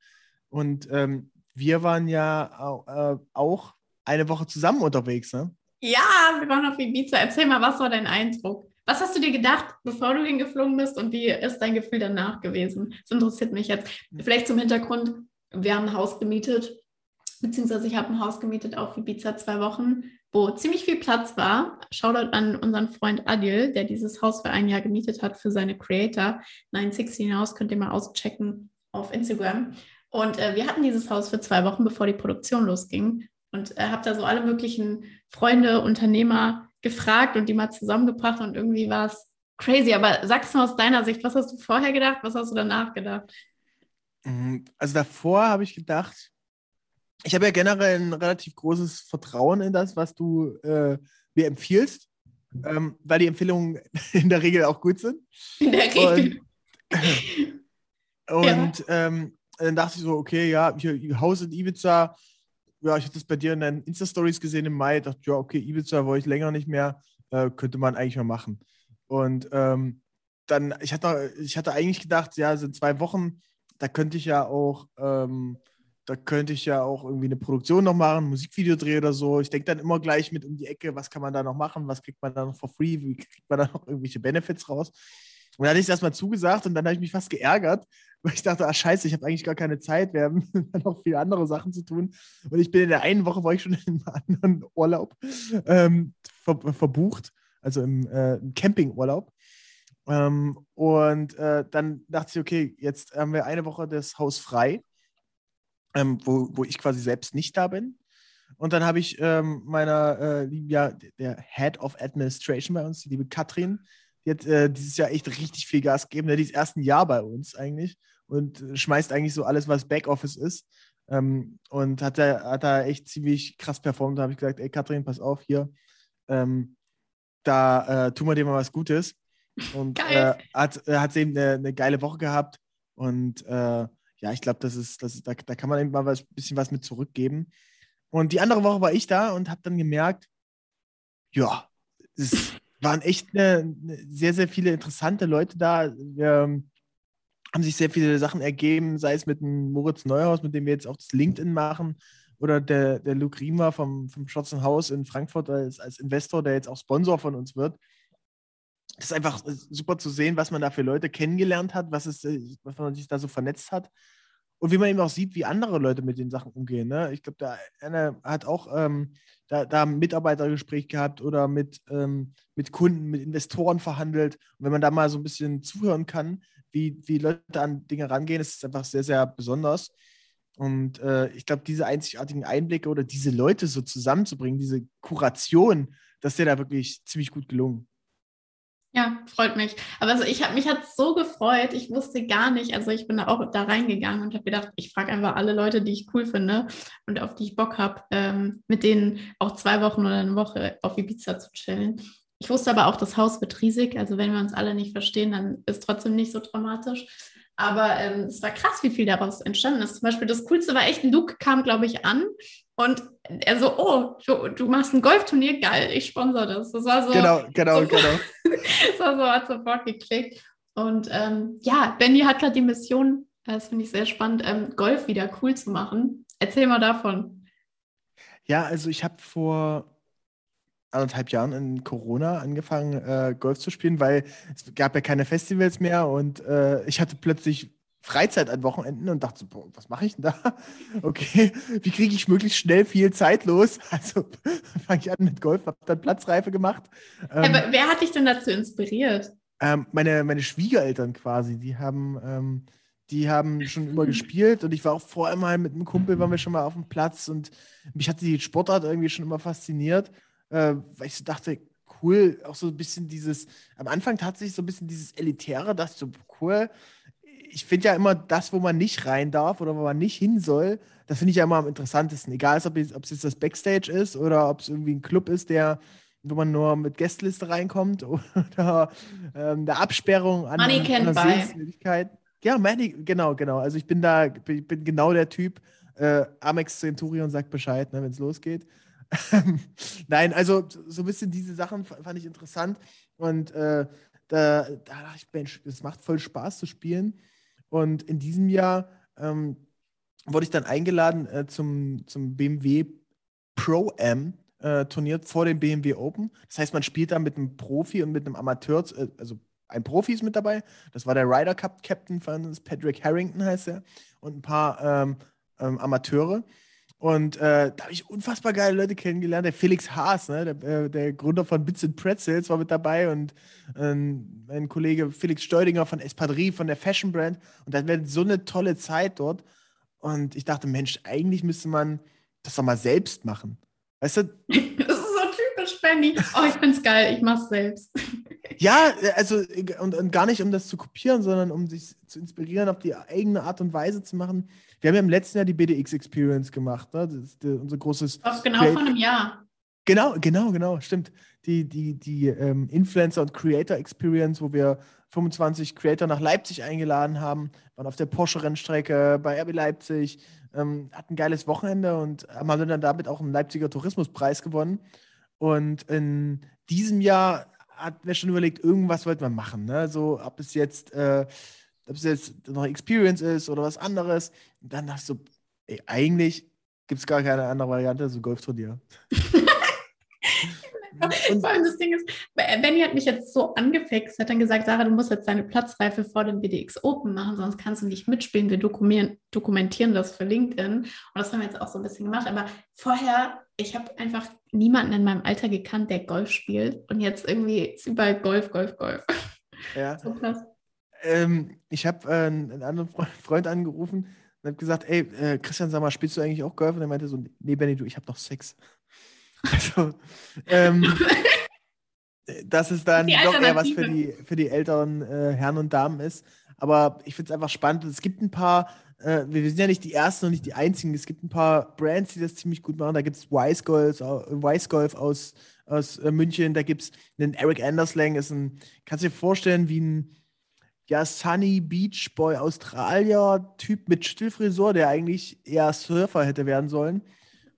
und ähm, wir waren ja äh, auch eine Woche zusammen unterwegs, ne? Ja, wir waren auf Ibiza. Erzähl mal, was war dein Eindruck? Was hast du dir gedacht, bevor du hingeflogen bist und wie ist dein Gefühl danach gewesen? Das interessiert mich jetzt. Vielleicht zum Hintergrund, wir haben ein Haus gemietet, beziehungsweise ich habe ein Haus gemietet auf Ibiza zwei Wochen, wo ziemlich viel Platz war. Shoutout an unseren Freund Adil, der dieses Haus für ein Jahr gemietet hat für seine Creator. 916 Haus könnt ihr mal auschecken auf Instagram. Und äh, wir hatten dieses Haus für zwei Wochen, bevor die Produktion losging und äh, habe da so alle möglichen Freunde, Unternehmer gefragt und die mal zusammengebracht und irgendwie war es crazy. Aber sag's mal aus deiner Sicht, was hast du vorher gedacht, was hast du danach gedacht? Mhm, also davor habe ich gedacht, ich habe ja generell ein relativ großes Vertrauen in das, was du äh, mir empfiehlst, ähm, weil die Empfehlungen in der Regel auch gut sind. In der Regel. Und, und ja. ähm, dann dachte ich so, okay, ja, hier Haus in Ibiza, ja, ich hatte das bei dir in deinen Insta-Stories gesehen im Mai, dachte, ja, okay, Ibiza wollte ich länger nicht mehr, äh, könnte man eigentlich mal machen. Und ähm, dann, ich hatte, ich hatte eigentlich gedacht, ja, sind zwei Wochen, da könnte ich ja auch, ähm, da könnte ich ja auch irgendwie eine Produktion noch machen, ein Musikvideo drehen oder so. Ich denke dann immer gleich mit um die Ecke, was kann man da noch machen, was kriegt man da noch for free, wie kriegt man da noch irgendwelche Benefits raus. Und dann hatte ich es erstmal zugesagt und dann habe ich mich fast geärgert, weil ich dachte, ah scheiße, ich habe eigentlich gar keine Zeit, wir haben noch viele andere Sachen zu tun. Und ich bin in der einen Woche, war ich schon in einem anderen Urlaub ähm, ver verbucht, also im, äh, Campingurlaub. Ähm, und äh, dann dachte ich, okay, jetzt haben wir eine Woche das Haus frei, ähm, wo, wo ich quasi selbst nicht da bin. Und dann habe ich ähm, meiner äh, lieben, ja, der Head of Administration bei uns, die liebe Katrin, die hat äh, dieses Jahr echt richtig viel Gas gegeben. Ne? Die ist erst ein Jahr bei uns eigentlich und schmeißt eigentlich so alles, was Backoffice ist. Ähm, und hat da, hat da echt ziemlich krass performt. Da habe ich gesagt, ey Katrin, pass auf hier. Ähm, da äh, tun wir dir mal was Gutes. Und äh, hat, äh, hat eben eine, eine, geile Woche gehabt. Und äh, ja, ich glaube, das ist, das ist, da, da kann man eben mal ein bisschen was mit zurückgeben. Und die andere Woche war ich da und habe dann gemerkt, ja, es waren echt eine, sehr, sehr viele interessante Leute da. Wir ähm, haben sich sehr viele Sachen ergeben, sei es mit dem Moritz Neuhaus, mit dem wir jetzt auch das LinkedIn machen, oder der, der Luke Riemer vom, vom Schwarzen Haus in Frankfurt als, als Investor, der jetzt auch Sponsor von uns wird. Das ist einfach super zu sehen, was man da für Leute kennengelernt hat, was, es, was man sich da so vernetzt hat. Und wie man eben auch sieht, wie andere Leute mit den Sachen umgehen. Ne? Ich glaube, da einer hat auch ähm, da, da ein Mitarbeitergespräch gehabt oder mit, ähm, mit Kunden, mit Investoren verhandelt. Und wenn man da mal so ein bisschen zuhören kann, wie, wie Leute an Dinge rangehen, ist es einfach sehr, sehr besonders. Und äh, ich glaube, diese einzigartigen Einblicke oder diese Leute so zusammenzubringen, diese Kuration, das ist ja da wirklich ziemlich gut gelungen. Ja, freut mich. Aber also ich habe mich hat so gefreut. Ich wusste gar nicht, also ich bin da auch da reingegangen und habe gedacht, ich frage einfach alle Leute, die ich cool finde und auf die ich Bock habe, ähm, mit denen auch zwei Wochen oder eine Woche auf Ibiza zu chillen. Ich wusste aber auch, das Haus wird riesig. Also wenn wir uns alle nicht verstehen, dann ist trotzdem nicht so dramatisch. Aber ähm, es war krass, wie viel daraus entstanden ist. Zum Beispiel das Coolste war echt, Luke kam, glaube ich, an und er so, oh, du, du machst ein Golfturnier, geil, ich sponsor das. Das war so. Genau, genau, so, genau. das war so, hat sofort geklickt. Und ähm, ja, Benny hat gerade die Mission, das finde ich sehr spannend, ähm, Golf wieder cool zu machen. Erzähl mal davon. Ja, also ich habe vor anderthalb Jahren in Corona angefangen, äh, Golf zu spielen, weil es gab ja keine Festivals mehr und äh, ich hatte plötzlich Freizeit an Wochenenden und dachte so, boah, was mache ich denn da? Okay, wie kriege ich möglichst schnell viel Zeit los? Also fange ich an mit Golf, habe dann Platzreife gemacht. Ähm, Aber wer hat dich denn dazu inspiriert? Ähm, meine, meine Schwiegereltern quasi, die haben, ähm, die haben schon immer gespielt und ich war auch vorher mal mit einem Kumpel, waren wir schon mal auf dem Platz und mich hat die Sportart irgendwie schon immer fasziniert äh, weil ich so dachte, cool, auch so ein bisschen dieses, am Anfang tatsächlich so ein bisschen dieses Elitäre, ich so, cool. Ich finde ja immer das, wo man nicht rein darf oder wo man nicht hin soll, das finde ich ja immer am interessantesten. Egal, ob es, ob es jetzt das Backstage ist oder ob es irgendwie ein Club ist, der, wo man nur mit Gästeliste reinkommt oder ähm, der Absperrung an, Money an einer Sehenswürdigkeit. Ja, Money, genau, genau. Also ich bin da, ich bin genau der Typ. Äh, Amex Centurion sagt Bescheid, ne, wenn es losgeht. Nein, also so ein bisschen diese Sachen fand ich interessant. Und äh, da, da dachte ich, Mensch, es macht voll Spaß zu spielen. Und in diesem Jahr ähm, wurde ich dann eingeladen äh, zum, zum BMW Pro Am. Äh, Turnier vor dem BMW Open. Das heißt, man spielt da mit einem Profi und mit einem Amateur, äh, also ein Profi ist mit dabei. Das war der Ryder Cup Captain von uns, Patrick Harrington heißt er, und ein paar ähm, ähm, Amateure. Und äh, da habe ich unfassbar geile Leute kennengelernt. Der Felix Haas, ne? der, äh, der Gründer von Bits and Pretzels, war mit dabei und ähm, mein Kollege Felix Steudinger von Espadrille, von der Fashion Brand. Und das wäre so eine tolle Zeit dort. Und ich dachte, Mensch, eigentlich müsste man das doch mal selbst machen. Weißt du? Das ist so typisch Benny. Oh, ich find's geil, ich mach's selbst. Ja, also und, und gar nicht, um das zu kopieren, sondern um sich zu inspirieren, auf die eigene Art und Weise zu machen wir haben ja im letzten Jahr die BDX Experience gemacht, ne? Das ist die, unser großes. Das genau Create von einem Jahr. Genau, genau, genau, stimmt. Die, die, die ähm, Influencer und Creator Experience, wo wir 25 Creator nach Leipzig eingeladen haben, waren auf der Porsche-Rennstrecke bei RB Leipzig, ähm, hatten ein geiles Wochenende und haben dann damit auch einen Leipziger Tourismuspreis gewonnen. Und in diesem Jahr hat mir schon überlegt, irgendwas wollte man machen. Ne? So, ob es jetzt äh, ob es jetzt noch Experience ist oder was anderes. Und dann dachte ich so, ey, eigentlich gibt es gar keine andere Variante, so Golfturnier. Vor allem das Ding ist, Benny hat mich jetzt so angefixt, hat dann gesagt, Sarah, du musst jetzt deine Platzreife vor dem BDX Open machen, sonst kannst du nicht mitspielen. Wir dokumentieren das für LinkedIn. Und das haben wir jetzt auch so ein bisschen gemacht. Aber vorher, ich habe einfach niemanden in meinem Alter gekannt, der Golf spielt. Und jetzt irgendwie ist überall Golf, Golf, Golf. Ja. So krass ähm, ich habe äh, einen anderen Freund angerufen und habe gesagt, ey, äh, Christian, sag mal, spielst du eigentlich auch Golf? Und er meinte so, nee, Benny, du, ich habe noch Sex. Also, ähm, das ist dann doch eher was für die, für die älteren äh, Herren und Damen ist. aber ich finde es einfach spannend. Es gibt ein paar, äh, wir sind ja nicht die ersten und nicht die einzigen. Es gibt ein paar Brands, die das ziemlich gut machen. Da gibt es Wise Golf, Wise Golf aus, aus äh, München. Da gibt es einen Eric Anderslang, ist ein, kannst du dir vorstellen, wie ein ja, Sunny Beach Boy Australier-Typ mit Stillfrisur, der eigentlich eher Surfer hätte werden sollen.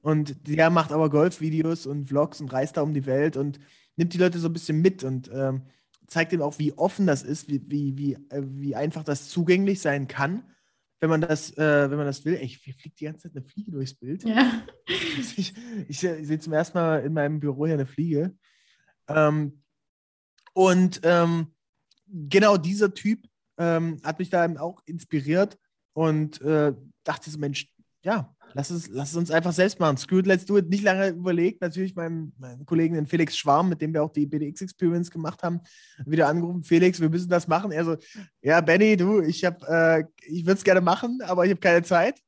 Und der macht aber Golfvideos und Vlogs und reist da um die Welt und nimmt die Leute so ein bisschen mit und ähm, zeigt ihm auch, wie offen das ist, wie, wie, wie, äh, wie einfach das zugänglich sein kann, wenn man das, äh, wenn man das will. Ey, hier fliegt die ganze Zeit eine Fliege durchs Bild. Ja. Ich, ich, ich sehe zum ersten Mal in meinem Büro hier eine Fliege. Ähm, und ähm, genau dieser Typ ähm, hat mich da auch inspiriert und äh, dachte so, Mensch, ja, lass es, lass es uns einfach selbst machen. Screw it, let's do it. Nicht lange überlegt. Natürlich meinem, meinem Kollegen, den Felix Schwarm, mit dem wir auch die BDX Experience gemacht haben, wieder angerufen. Felix, wir müssen das machen. Er so, ja, Benny, du, ich, äh, ich würde es gerne machen, aber ich habe keine Zeit.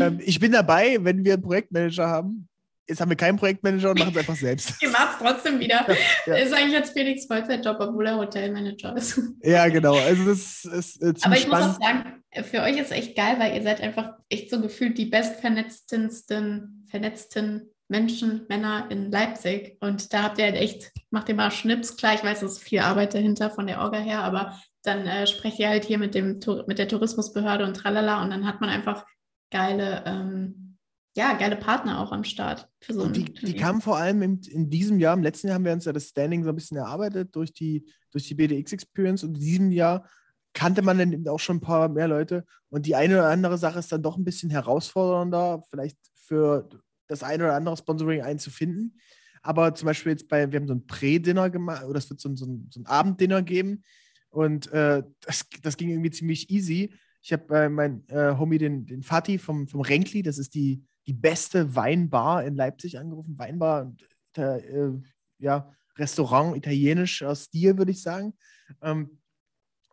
ähm, ich bin dabei, wenn wir einen Projektmanager haben. Jetzt haben wir keinen Projektmanager und machen es einfach selbst. Ihr macht es trotzdem wieder. Ja, ja. Ist eigentlich jetzt Felix Vollzeitjob, obwohl er Hotelmanager ist. Ja, genau. Also das ist äh, Aber ich spannend. muss auch sagen, für euch ist echt geil, weil ihr seid einfach echt so gefühlt die bestvernetztesten, vernetzten Menschen, Männer in Leipzig. Und da habt ihr halt echt, macht ihr mal Schnips, klar, ich weiß, es ist viel Arbeit dahinter von der Orga her, aber dann äh, sprecht ihr halt hier mit, dem, mit der Tourismusbehörde und tralala und dann hat man einfach geile ähm, ja, geile Partner auch am Start. Für so und die, die kamen vor allem in, in, diesem Jahr, im letzten Jahr haben wir uns ja das Standing so ein bisschen erarbeitet durch die, durch die BDX Experience und in diesem Jahr kannte man dann auch schon ein paar mehr Leute und die eine oder andere Sache ist dann doch ein bisschen herausfordernder, vielleicht für das eine oder andere Sponsoring einzufinden. Aber zum Beispiel jetzt bei, wir haben so ein Prä-Dinner gemacht, oder es wird so ein, so ein, so ein Abenddinner geben und äh, das, das ging irgendwie ziemlich easy. Ich habe bei äh, meinem äh, Homie, den, den Fatih vom, vom Renkli, das ist die, die beste Weinbar in Leipzig angerufen. Weinbar, äh, ja, Restaurant, italienischer Stil, würde ich sagen. Ähm,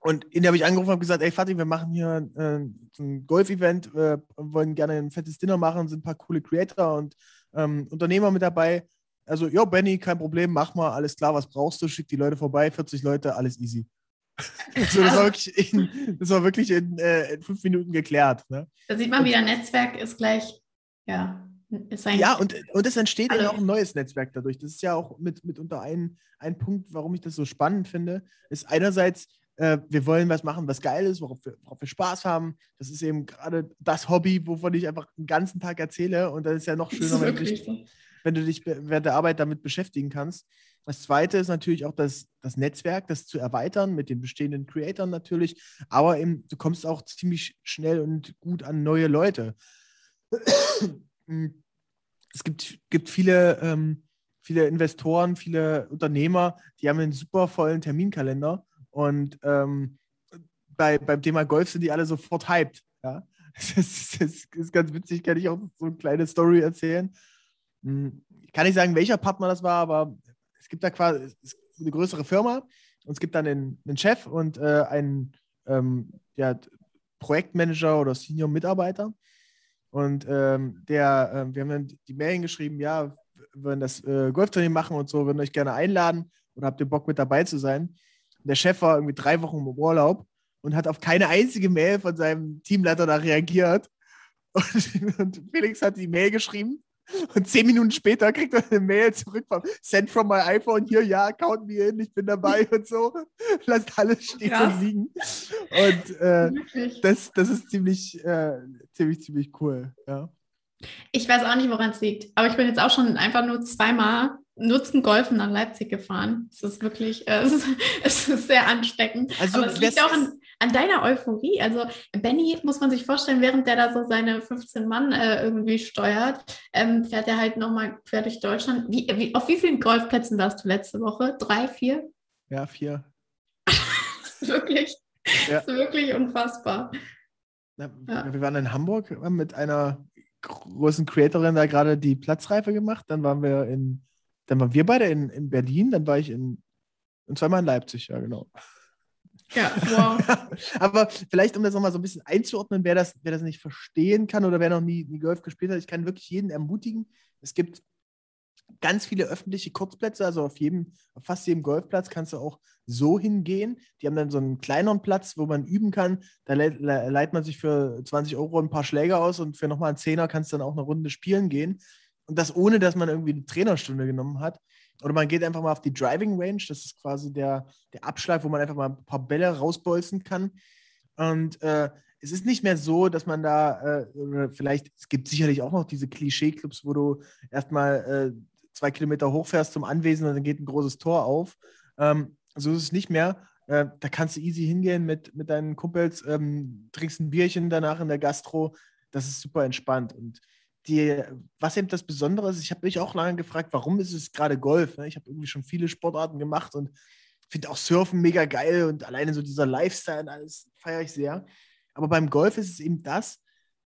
und in der habe ich angerufen und gesagt, ey Fatih, wir machen hier äh, ein Golf-Event, äh, wollen gerne ein fettes Dinner machen, sind ein paar coole Creator und ähm, Unternehmer mit dabei. Also, jo, Benny, kein Problem, mach mal, alles klar, was brauchst du, schick die Leute vorbei, 40 Leute, alles easy. so, das, war wirklich in, das war wirklich in, äh, in fünf Minuten geklärt. Ne? Da sieht man wieder, Netzwerk ist gleich ja. ja, und, und es entsteht ja auch ein neues Netzwerk dadurch. Das ist ja auch mit, mitunter ein, ein Punkt, warum ich das so spannend finde. Ist einerseits, äh, wir wollen was machen, was geil ist, worauf wir, worauf wir Spaß haben. Das ist eben gerade das Hobby, wovon ich einfach den ganzen Tag erzähle. Und das ist ja noch schöner, wenn du, dich, wenn du dich während der Arbeit damit beschäftigen kannst. Das zweite ist natürlich auch das, das Netzwerk, das zu erweitern mit den bestehenden Creatoren natürlich. Aber eben, du kommst auch ziemlich schnell und gut an neue Leute. es gibt, gibt viele, ähm, viele Investoren, viele Unternehmer, die haben einen super vollen Terminkalender und ähm, bei, beim Thema Golf sind die alle sofort hyped. Ja? Das ist, das ist ganz witzig, kann ich auch so eine kleine Story erzählen. Hm, ich kann nicht sagen, welcher Partner das war, aber es gibt da quasi eine größere Firma und es gibt dann einen, einen Chef und äh, einen ähm, ja, Projektmanager oder Senior-Mitarbeiter. Und ähm, der, äh, wir haben dann die Mail geschrieben, ja, wir wollen das äh, Golfturnier machen und so, würden euch gerne einladen oder habt ihr Bock mit dabei zu sein? Und der Chef war irgendwie drei Wochen im Urlaub und hat auf keine einzige Mail von seinem Teamleiter da reagiert. Und, und Felix hat die Mail geschrieben und zehn Minuten später kriegt er eine Mail zurück vom Send from my iPhone, hier, ja, count me in, ich bin dabei und so. Lasst alles stehen Krass. und liegen. Und äh, das, das ist ziemlich, äh, ziemlich, ziemlich cool, ja. Ich weiß auch nicht, woran es liegt, aber ich bin jetzt auch schon einfach nur zweimal Nutzen Golfen nach Leipzig gefahren. Es ist wirklich, äh, es, ist, es ist sehr ansteckend. Also, aber es liegt auch an, an deiner Euphorie. Also Benny muss man sich vorstellen, während der da so seine 15 Mann äh, irgendwie steuert, ähm, fährt er halt nochmal quer durch Deutschland. Wie, wie, auf wie vielen Golfplätzen warst du letzte Woche? Drei, vier? Ja, vier. das ist wirklich, ja. ist wirklich unfassbar. Ja, ja. Wir waren in Hamburg mit einer großen Creatorin da gerade die Platzreife gemacht. Dann waren wir in, dann waren wir beide in, in Berlin, dann war ich in, und zweimal in Leipzig, ja, genau. Ja, wow. Aber vielleicht, um das nochmal so ein bisschen einzuordnen, wer das, wer das nicht verstehen kann oder wer noch nie, nie Golf gespielt hat, ich kann wirklich jeden ermutigen. Es gibt ganz viele öffentliche Kurzplätze, also auf jedem, auf fast jedem Golfplatz kannst du auch so hingehen. Die haben dann so einen kleineren Platz, wo man üben kann. Da le le leiht man sich für 20 Euro ein paar Schläge aus und für nochmal einen Zehner kannst du dann auch eine Runde spielen gehen. Und das ohne, dass man irgendwie eine Trainerstunde genommen hat. Oder man geht einfach mal auf die Driving Range, das ist quasi der, der Abschlag, wo man einfach mal ein paar Bälle rausbolzen kann. Und äh, es ist nicht mehr so, dass man da, äh, vielleicht, es gibt sicherlich auch noch diese Klischee-Clubs, wo du erstmal äh, zwei Kilometer hochfährst zum Anwesen und dann geht ein großes Tor auf. Ähm, so ist es nicht mehr. Äh, da kannst du easy hingehen mit, mit deinen Kumpels, ähm, trinkst ein Bierchen danach in der Gastro. Das ist super entspannt. Und die, was eben das Besondere ist, ich habe mich auch lange gefragt, warum ist es gerade Golf? Ne? Ich habe irgendwie schon viele Sportarten gemacht und finde auch Surfen mega geil und alleine so dieser Lifestyle und alles feiere ich sehr. Aber beim Golf ist es eben das,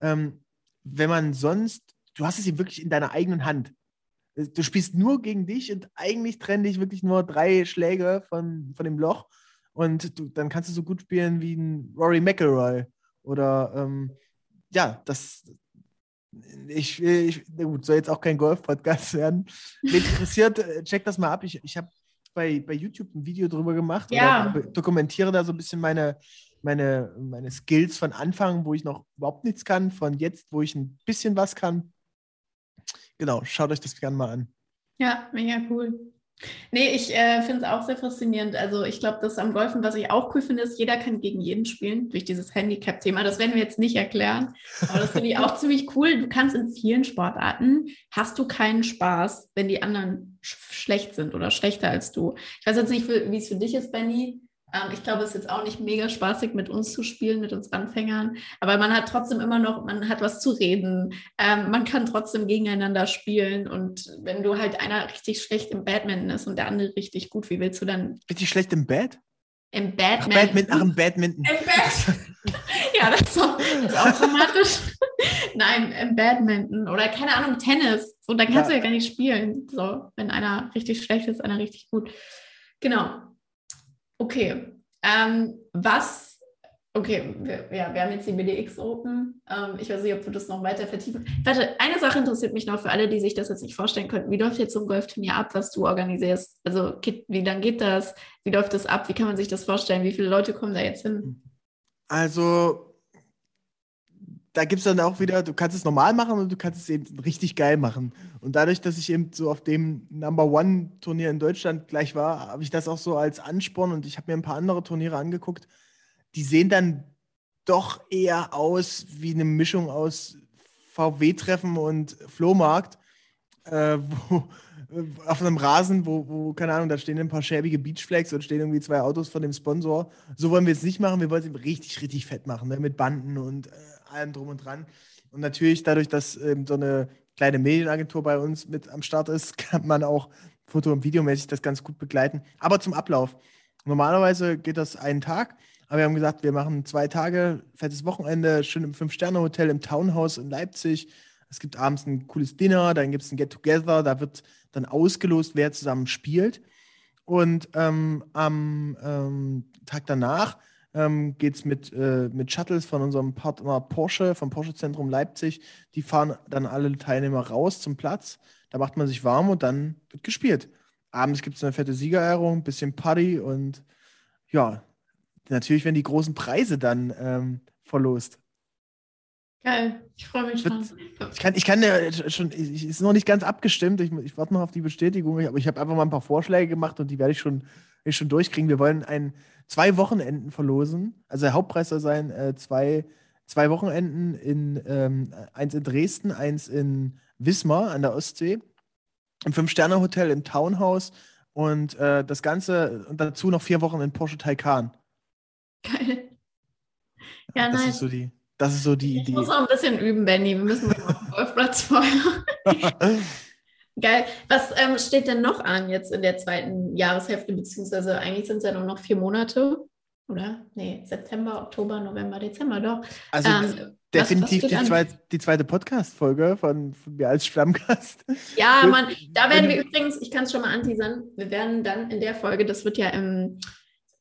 ähm, wenn man sonst, du hast es eben wirklich in deiner eigenen Hand. Äh, du spielst nur gegen dich und eigentlich trennen dich wirklich nur drei Schläge von, von dem Loch. Und du, dann kannst du so gut spielen wie ein Rory McIlroy. Oder ähm, ja, das. Ich, ich, gut, soll jetzt auch kein Golf-Podcast werden. Wen interessiert, äh, check das mal ab. Ich, ich habe bei, bei YouTube ein Video drüber gemacht. Ja. dokumentiere da so ein bisschen meine, meine, meine Skills von Anfang, wo ich noch überhaupt nichts kann, von jetzt, wo ich ein bisschen was kann genau, schaut euch das gerne mal an. Ja, mega cool. Nee, ich äh, finde es auch sehr faszinierend. Also ich glaube, das am Golfen, was ich auch cool finde, ist, jeder kann gegen jeden spielen durch dieses Handicap-Thema. Das werden wir jetzt nicht erklären, aber das finde ich auch ziemlich cool. Du kannst in vielen Sportarten, hast du keinen Spaß, wenn die anderen sch schlecht sind oder schlechter als du. Ich weiß jetzt nicht, wie es für dich ist, Benny. Ähm, ich glaube, es ist jetzt auch nicht mega spaßig, mit uns zu spielen, mit uns Anfängern. Aber man hat trotzdem immer noch, man hat was zu reden. Ähm, man kann trotzdem gegeneinander spielen. Und wenn du halt einer richtig schlecht im Badminton ist und der andere richtig gut, wie willst du dann? Richtig schlecht im Bad? Im Badminton. Ach, Badminton. Ach, im Badminton. Im Bad ja, das ist, auch, das ist auch dramatisch. Nein, im Badminton oder keine Ahnung, Tennis. So, da kannst ja. du ja gar nicht spielen. So, wenn einer richtig schlecht ist, einer richtig gut. Genau. Okay. Ähm, was, okay, wir, ja, wir haben jetzt die BDX Open. Ähm, ich weiß nicht, ob wir das noch weiter vertiefen. Warte, eine Sache interessiert mich noch für alle, die sich das jetzt nicht vorstellen könnten. Wie läuft jetzt so ein Golfturnier ab, was du organisierst? Also, wie dann geht das? Wie läuft das ab? Wie kann man sich das vorstellen? Wie viele Leute kommen da jetzt hin? Also, da gibt es dann auch wieder, du kannst es normal machen und du kannst es eben richtig geil machen. Und dadurch, dass ich eben so auf dem Number One-Turnier in Deutschland gleich war, habe ich das auch so als Ansporn und ich habe mir ein paar andere Turniere angeguckt. Die sehen dann doch eher aus wie eine Mischung aus VW-Treffen und Flohmarkt, äh, wo, auf einem Rasen, wo, wo, keine Ahnung, da stehen ein paar schäbige Beachflags und stehen irgendwie zwei Autos von dem Sponsor. So wollen wir es nicht machen. Wir wollen es richtig, richtig fett machen, ne? mit Banden und äh, allem drum und dran. Und natürlich dadurch, dass ähm, so eine kleine Medienagentur bei uns mit am Start ist, kann man auch foto- und videomäßig das ganz gut begleiten. Aber zum Ablauf. Normalerweise geht das einen Tag, aber wir haben gesagt, wir machen zwei Tage, fettes Wochenende, schön im Fünf-Sterne-Hotel im Townhouse in Leipzig. Es gibt abends ein cooles Dinner, dann gibt es ein Get-Together, da wird dann ausgelost, wer zusammen spielt. Und ähm, am ähm, Tag danach ähm, geht es mit, äh, mit Shuttles von unserem Partner Porsche, vom Porsche Zentrum Leipzig. Die fahren dann alle Teilnehmer raus zum Platz. Da macht man sich warm und dann wird gespielt. Abends gibt es eine fette Siegerehrung, ein bisschen Party und ja, natürlich werden die großen Preise dann ähm, verlost. Geil, ich freue mich schon. Ich kann, ich kann ja schon, ich, ist noch nicht ganz abgestimmt, ich, ich warte noch auf die Bestätigung, aber ich habe einfach mal ein paar Vorschläge gemacht und die werde ich schon, ich schon durchkriegen. Wir wollen ein, zwei Wochenenden verlosen. Also der Hauptpreis soll sein, äh, zwei, zwei Wochenenden in ähm, eins in Dresden, eins in Wismar an der Ostsee, im Fünf-Sterne-Hotel im Townhouse und äh, das Ganze und dazu noch vier Wochen in Porsche Taycan. Geil. Ja, das nice. ist so die. Das ist so die ich Idee. Ich muss auch ein bisschen üben, Benny. Wir müssen auf dem Golfplatz vorher. Geil. Was ähm, steht denn noch an jetzt in der zweiten Jahreshälfte, beziehungsweise eigentlich sind es ja nur noch vier Monate, oder? Nee, September, Oktober, November, Dezember, doch. Also ähm, definitiv was, was die, zweite, die zweite Podcast-Folge von, von, mir als Stammgast. Ja, Mann, da werden wir übrigens, ich kann es schon mal anteasern, wir werden dann in der Folge, das wird ja im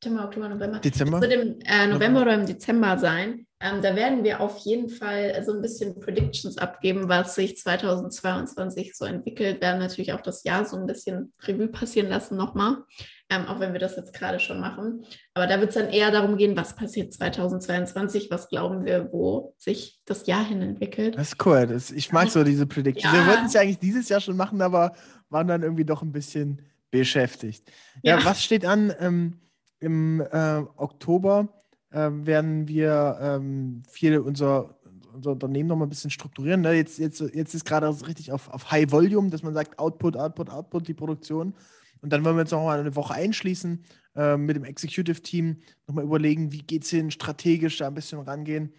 September, Oktober, November. Dezember? Das wird im äh, November oder im Dezember sein. Ähm, da werden wir auf jeden Fall so ein bisschen Predictions abgeben, was sich 2022 so entwickelt. Wir werden natürlich auch das Jahr so ein bisschen Revue passieren lassen nochmal, ähm, auch wenn wir das jetzt gerade schon machen. Aber da wird es dann eher darum gehen, was passiert 2022, was glauben wir, wo sich das Jahr hin entwickelt. Das ist cool. Das, ich mag so diese Predictions. Ja. Wir wollten es ja eigentlich dieses Jahr schon machen, aber waren dann irgendwie doch ein bisschen beschäftigt. Ja, ja. was steht an ähm, im äh, Oktober? ähm, werden wir ähm, viele unser, unser Unternehmen noch mal ein bisschen strukturieren. Ne? Jetzt, jetzt, jetzt ist gerade richtig auf, auf High Volume, dass man sagt, Output, Output, Output, die Produktion. Und dann wollen wir jetzt noch mal eine Woche einschließen, äh, mit dem Executive Team nochmal überlegen, wie geht es hin, strategisch da ein bisschen rangehen.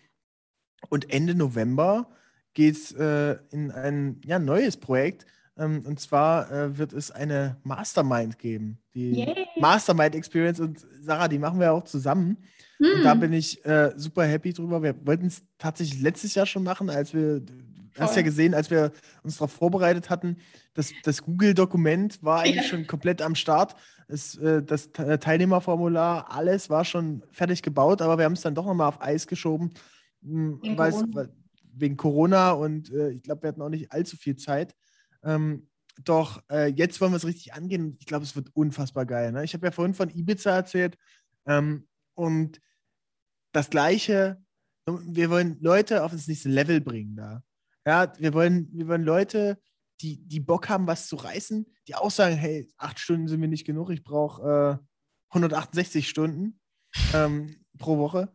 Und Ende November geht es äh, in ein ja, neues Projekt. Ähm, und zwar äh, wird es eine Mastermind geben. Die Yay. Mastermind Experience. Und Sarah, die machen wir auch zusammen. Hm. Und da hm. bin ich äh, super happy drüber. Wir wollten es tatsächlich letztes Jahr schon machen, als wir, du hast ja gesehen, als wir uns darauf vorbereitet hatten, das, das Google-Dokument war eigentlich ja. schon komplett am Start. Es, äh, das Teilnehmerformular, alles war schon fertig gebaut, aber wir haben es dann doch nochmal auf Eis geschoben, hm, wegen, Corona. wegen Corona und äh, ich glaube, wir hatten auch nicht allzu viel Zeit. Ähm, doch äh, jetzt wollen wir es richtig angehen. Ich glaube, es wird unfassbar geil. Ne? Ich habe ja vorhin von Ibiza erzählt ähm, und das Gleiche. Wir wollen Leute auf das nächste Level bringen da. Ja, wir wollen, wir wollen Leute, die, die Bock haben, was zu reißen, die auch sagen, hey, acht Stunden sind mir nicht genug, ich brauche äh, 168 Stunden ähm, pro Woche.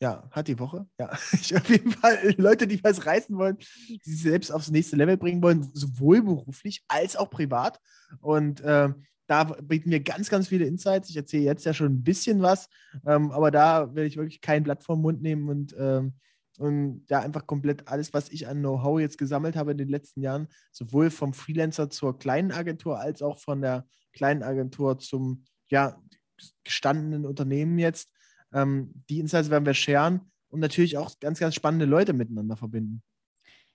Ja, hat die Woche. Ja, ich auf jeden Fall Leute, die was reißen wollen, die sich selbst aufs nächste Level bringen wollen, sowohl beruflich als auch privat. Und äh, da bieten wir ganz, ganz viele Insights. Ich erzähle jetzt ja schon ein bisschen was, ähm, aber da werde ich wirklich kein Blatt vom Mund nehmen und, ähm, und ja, einfach komplett alles, was ich an Know-how jetzt gesammelt habe in den letzten Jahren, sowohl vom Freelancer zur kleinen Agentur als auch von der kleinen Agentur zum ja, gestandenen Unternehmen jetzt. Ähm, die Insights werden wir scheren und natürlich auch ganz, ganz spannende Leute miteinander verbinden.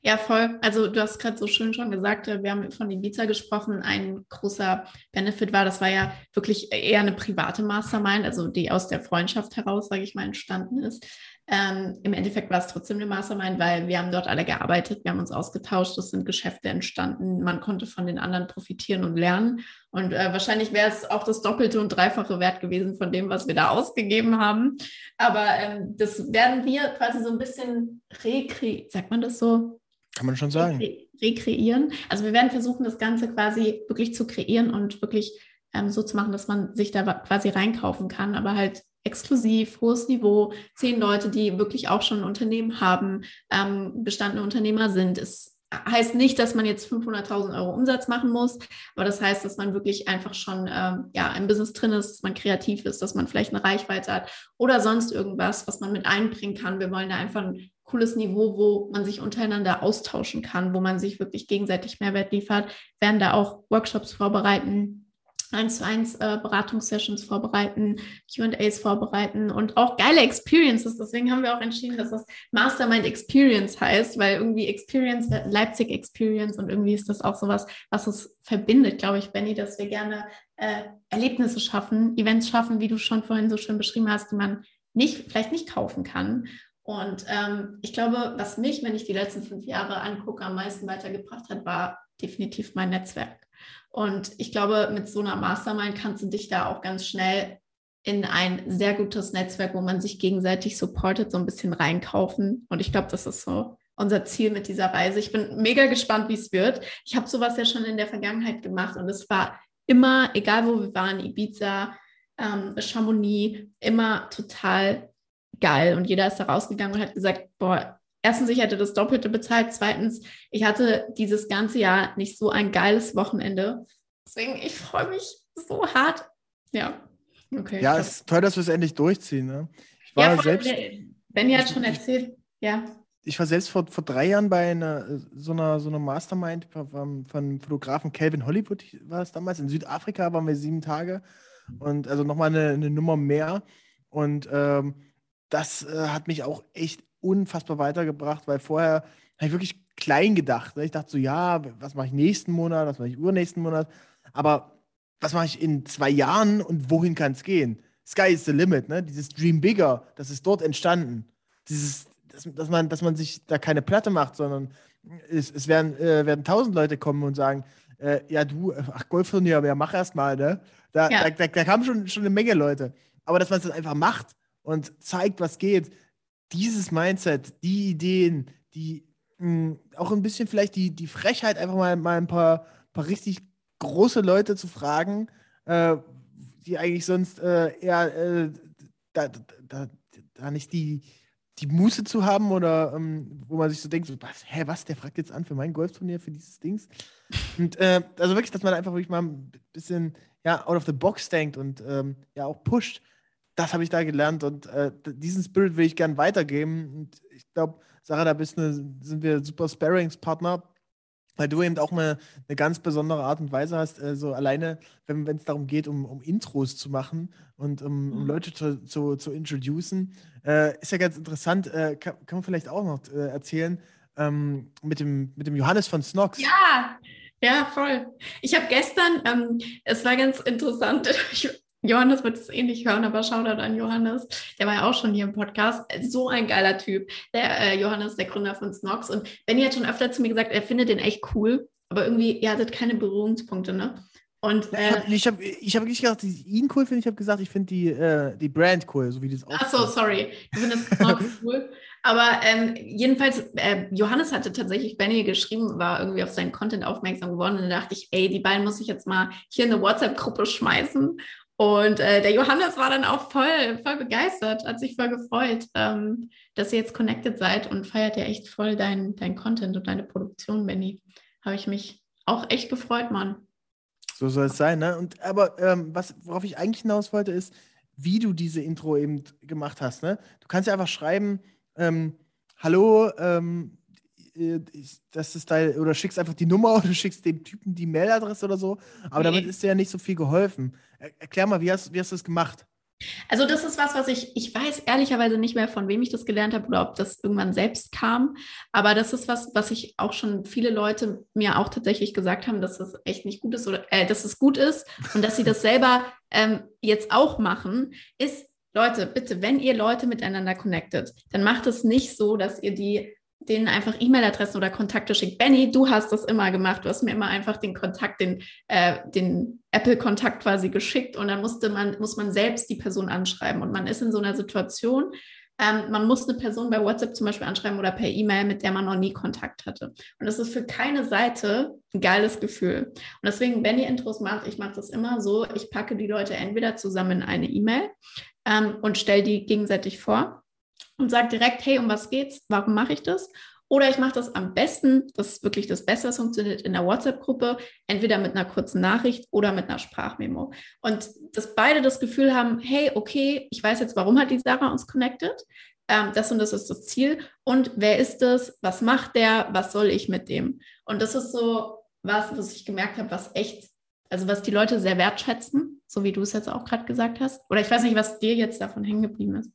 Ja, voll. Also du hast gerade so schön schon gesagt, äh, wir haben von Ibiza gesprochen. Ein großer Benefit war, das war ja wirklich eher eine private Mastermind, also die aus der Freundschaft heraus, sage ich mal, entstanden ist. Ähm, Im Endeffekt war es trotzdem eine Mastermind, weil wir haben dort alle gearbeitet, wir haben uns ausgetauscht, es sind Geschäfte entstanden, man konnte von den anderen profitieren und lernen. Und äh, wahrscheinlich wäre es auch das Doppelte und Dreifache wert gewesen von dem, was wir da ausgegeben haben. Aber ähm, das werden wir quasi so ein bisschen rekreieren, sagt man das so? Kann man schon sagen. rekreieren. Also wir werden versuchen, das Ganze quasi wirklich zu kreieren und wirklich ähm, so zu machen, dass man sich da quasi reinkaufen kann, aber halt exklusiv, hohes Niveau, zehn Leute, die wirklich auch schon ein Unternehmen haben, ähm, bestandene Unternehmer sind. Es heißt nicht, dass man jetzt 500.000 Euro Umsatz machen muss, aber das heißt, dass man wirklich einfach schon ähm, ja, im Business drin ist, dass man kreativ ist, dass man vielleicht eine Reichweite hat oder sonst irgendwas, was man mit einbringen kann. Wir wollen da einfach ein cooles Niveau, wo man sich untereinander austauschen kann, wo man sich wirklich gegenseitig Mehrwert liefert, werden da auch Workshops vorbereiten, eins zu eins äh, Beratungssessions vorbereiten, QAs vorbereiten und auch geile Experiences. Deswegen haben wir auch entschieden, dass das Mastermind Experience heißt, weil irgendwie Experience, Leipzig Experience und irgendwie ist das auch sowas, was es verbindet, glaube ich, Benny, dass wir gerne äh, Erlebnisse schaffen, Events schaffen, wie du schon vorhin so schön beschrieben hast, die man nicht, vielleicht nicht kaufen kann. Und ähm, ich glaube, was mich, wenn ich die letzten fünf Jahre angucke, am meisten weitergebracht hat, war definitiv mein Netzwerk. Und ich glaube, mit so einer Mastermind kannst du dich da auch ganz schnell in ein sehr gutes Netzwerk, wo man sich gegenseitig supportet, so ein bisschen reinkaufen. Und ich glaube, das ist so unser Ziel mit dieser Reise. Ich bin mega gespannt, wie es wird. Ich habe sowas ja schon in der Vergangenheit gemacht und es war immer, egal wo wir waren, Ibiza, ähm, Chamonix, immer total geil. Und jeder ist da rausgegangen und hat gesagt, boah, erstens, ich hätte das Doppelte bezahlt. Zweitens, ich hatte dieses ganze Jahr nicht so ein geiles Wochenende. Deswegen, ich freue mich so hart. Ja. Okay. Ja, es ist toll, dass wir es endlich durchziehen. Ne? Ich war ja, selbst. Benny hat schon erzählt, ja. Ich war selbst vor, vor drei Jahren bei einer, so, einer, so einer Mastermind von, von Fotografen Calvin Hollywood, war es damals. In Südafrika waren wir sieben Tage und also nochmal eine, eine Nummer mehr. Und ähm, das äh, hat mich auch echt unfassbar weitergebracht, weil vorher habe ich wirklich klein gedacht. Ne? Ich dachte so, ja, was mache ich nächsten Monat, was mache ich übernächsten Monat, aber was mache ich in zwei Jahren und wohin kann es gehen? Sky is the limit, ne? Dieses Dream Bigger, das ist dort entstanden. Dieses, dass, dass, man, dass man sich da keine Platte macht, sondern es, es werden, äh, werden tausend Leute kommen und sagen, äh, ja, du, ach, Golfturnier, ja, mach erst mal, ne? Da, ja. da, da, da kamen schon, schon eine Menge Leute. Aber dass man es dann einfach macht und zeigt, was geht, dieses Mindset, die Ideen, die mh, hm, auch ein bisschen vielleicht die, die Frechheit, einfach mal, mal ein paar, paar richtig große Leute zu fragen, äh, die eigentlich sonst äh, eher äh, da, da, da nicht die, die Muße zu haben oder ähm, wo man sich so denkt, so, was, hä, was, der fragt jetzt an für mein Golfturnier, für dieses Dings. Und äh, also wirklich, dass man einfach wirklich mal ein bisschen ja, out of the box denkt und ähm, ja auch pusht. Das habe ich da gelernt und äh, diesen Spirit will ich gern weitergeben. Und ich glaube, Sarah, da bist eine, sind wir super Sparings-Partner weil du eben auch eine, eine ganz besondere Art und Weise hast, äh, so alleine, wenn es darum geht, um, um Intros zu machen und um, um mhm. Leute zu, zu, zu introducen. Äh, ist ja ganz interessant, äh, kann, kann, man vielleicht auch noch äh, erzählen, ähm, mit, dem, mit dem Johannes von Snox. Ja, ja, voll. Ich habe gestern, ähm, es war ganz interessant, ich Johannes wird es eh nicht hören, aber Shoutout an Johannes. Der war ja auch schon hier im Podcast. So ein geiler Typ. Der äh, Johannes, der Gründer von Snox. Und Benny hat schon öfter zu mir gesagt, er findet den echt cool, aber irgendwie, ihr hattet keine Berührungspunkte, ne? Und, äh, ich habe ich hab, nicht gesagt, dass ich ihn cool finde, ich habe gesagt, ich finde die, äh, die Brand cool, so wie das aussieht. Ach so, sorry. Ich finde das Snox cool. Aber ähm, jedenfalls, äh, Johannes hatte tatsächlich Benny geschrieben, war irgendwie auf seinen Content aufmerksam geworden und dann dachte ich, ey, die beiden muss ich jetzt mal hier in eine WhatsApp-Gruppe schmeißen und äh, der Johannes war dann auch voll, voll begeistert, hat sich voll gefreut, ähm, dass ihr jetzt connected seid und feiert ja echt voll dein, dein Content und deine Produktion, Benny. Habe ich mich auch echt gefreut, Mann. So soll es sein, ne? Und aber ähm, was, worauf ich eigentlich hinaus wollte, ist, wie du diese Intro eben gemacht hast, ne? Du kannst ja einfach schreiben, ähm, hallo, ähm, äh, das ist dein, oder schickst einfach die Nummer oder schickst dem Typen die Mailadresse oder so. Aber nee. damit ist dir ja nicht so viel geholfen. Erklär mal, wie hast, wie hast du das gemacht? Also das ist was, was ich, ich weiß ehrlicherweise nicht mehr, von wem ich das gelernt habe oder ob das irgendwann selbst kam. Aber das ist was, was ich auch schon viele Leute mir auch tatsächlich gesagt haben, dass das echt nicht gut ist oder äh, dass es gut ist und dass sie das selber ähm, jetzt auch machen, ist, Leute, bitte, wenn ihr Leute miteinander connectet, dann macht es nicht so, dass ihr die denen einfach E-Mail-Adressen oder Kontakte schickt. Benny, du hast das immer gemacht. Du hast mir immer einfach den Kontakt, den, äh, den Apple-Kontakt quasi geschickt und dann musste man, muss man selbst die Person anschreiben. Und man ist in so einer Situation, ähm, man muss eine Person bei WhatsApp zum Beispiel anschreiben oder per E-Mail, mit der man noch nie Kontakt hatte. Und das ist für keine Seite ein geiles Gefühl. Und deswegen, wenn ihr Intros macht, ich mache das immer so, ich packe die Leute entweder zusammen in eine E-Mail ähm, und stelle die gegenseitig vor und sage direkt, hey, um was geht's? Warum mache ich das? Oder ich mache das am besten, das ist wirklich das Beste, was funktioniert, in der WhatsApp-Gruppe, entweder mit einer kurzen Nachricht oder mit einer Sprachmemo. Und dass beide das Gefühl haben, hey, okay, ich weiß jetzt, warum hat die Sarah uns connected? Ähm, das und das ist das Ziel. Und wer ist das? Was macht der? Was soll ich mit dem? Und das ist so was, was ich gemerkt habe, was echt, also was die Leute sehr wertschätzen, so wie du es jetzt auch gerade gesagt hast. Oder ich weiß nicht, was dir jetzt davon hängen geblieben ist.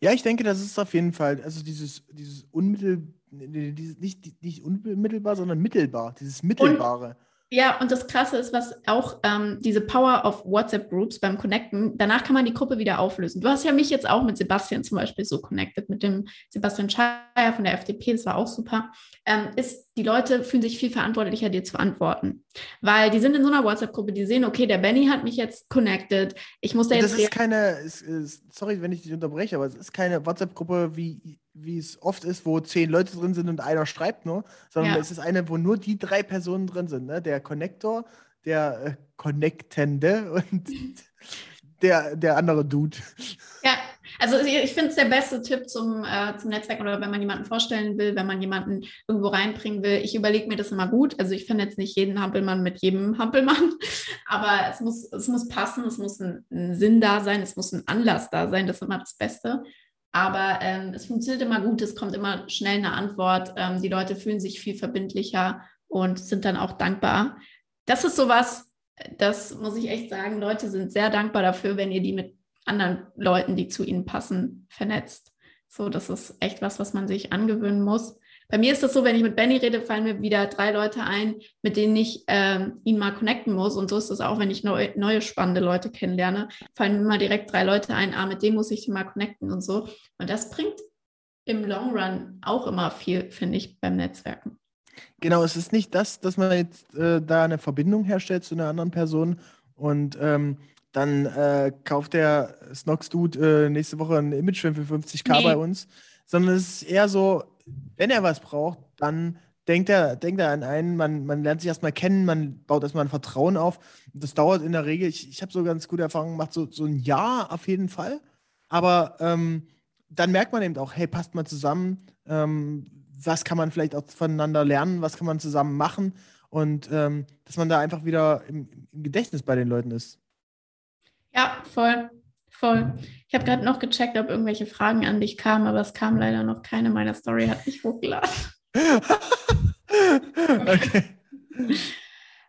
Ja, ich denke, das ist auf jeden Fall, also dieses, dieses unmittel, dieses, nicht, nicht unmittelbar, sondern mittelbar, dieses Mittelbare. Und ja, und das Krasse ist, was auch ähm, diese Power of WhatsApp-Groups beim Connecten, danach kann man die Gruppe wieder auflösen. Du hast ja mich jetzt auch mit Sebastian zum Beispiel so connected, mit dem Sebastian Scheier von der FDP, das war auch super. Ähm, ist, die Leute fühlen sich viel verantwortlicher, dir zu antworten. Weil die sind in so einer WhatsApp-Gruppe, die sehen, okay, der Benny hat mich jetzt connected, ich muss da jetzt. Das ist keine, ist, ist, sorry, wenn ich dich unterbreche, aber es ist keine WhatsApp-Gruppe wie wie es oft ist, wo zehn Leute drin sind und einer schreibt nur, sondern ja. es ist eine, wo nur die drei Personen drin sind. Ne? Der Connector, der äh, Connectende und der, der andere Dude. Ja, also ich finde es der beste Tipp zum, äh, zum Netzwerk oder wenn man jemanden vorstellen will, wenn man jemanden irgendwo reinbringen will. Ich überlege mir das immer gut. Also ich finde jetzt nicht jeden Hampelmann mit jedem Hampelmann, aber es muss, es muss passen, es muss ein, ein Sinn da sein, es muss ein Anlass da sein. Das ist immer das Beste. Aber ähm, es funktioniert immer gut, es kommt immer schnell eine Antwort. Ähm, die Leute fühlen sich viel verbindlicher und sind dann auch dankbar. Das ist sowas, das muss ich echt sagen. Leute sind sehr dankbar dafür, wenn ihr die mit anderen Leuten, die zu ihnen passen, vernetzt. So, das ist echt was, was man sich angewöhnen muss. Bei mir ist das so, wenn ich mit Benny rede, fallen mir wieder drei Leute ein, mit denen ich ähm, ihn mal connecten muss. Und so ist es auch, wenn ich neu, neue spannende Leute kennenlerne, fallen mir mal direkt drei Leute ein, ah, mit dem muss ich mal connecten und so. Und das bringt im Long Run auch immer viel, finde ich, beim Netzwerken. Genau, es ist nicht das, dass man jetzt äh, da eine Verbindung herstellt zu einer anderen Person und ähm, dann äh, kauft der Snox-Dude äh, nächste Woche ein Imagefilm für 50k nee. bei uns, sondern es ist eher so, wenn er was braucht, dann denkt er, denkt er an einen, man, man lernt sich erstmal kennen, man baut erstmal ein Vertrauen auf. Das dauert in der Regel, ich, ich habe so ganz gute Erfahrungen gemacht, so, so ein Jahr auf jeden Fall. Aber ähm, dann merkt man eben auch, hey, passt mal zusammen, ähm, was kann man vielleicht auch voneinander lernen, was kann man zusammen machen und ähm, dass man da einfach wieder im, im Gedächtnis bei den Leuten ist. Ja, voll. Voll. Ich habe gerade noch gecheckt, ob irgendwelche Fragen an dich kamen, aber es kam leider noch keine. Meine Story hat nicht hochgeladen. okay.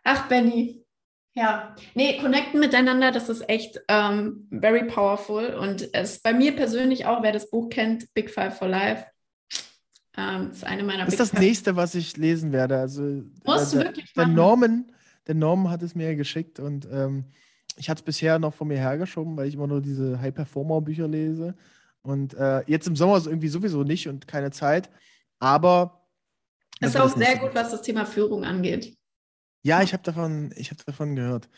Ach, Benny. Ja, nee, connecten miteinander, das ist echt ähm, very powerful. Und es bei mir persönlich auch, wer das Buch kennt, Big Five for Life, ähm, ist eine meiner Das ist das nächste, was ich lesen werde. Also, Musst der, du wirklich der Norman, der Norman hat es mir geschickt und ähm, ich hatte es bisher noch von mir hergeschoben, weil ich immer nur diese High-Performer-Bücher lese. Und äh, jetzt im Sommer irgendwie sowieso nicht und keine Zeit. Aber. Das ist auch sehr gut, was das Thema Führung angeht. Ja, ich habe davon, hab davon gehört.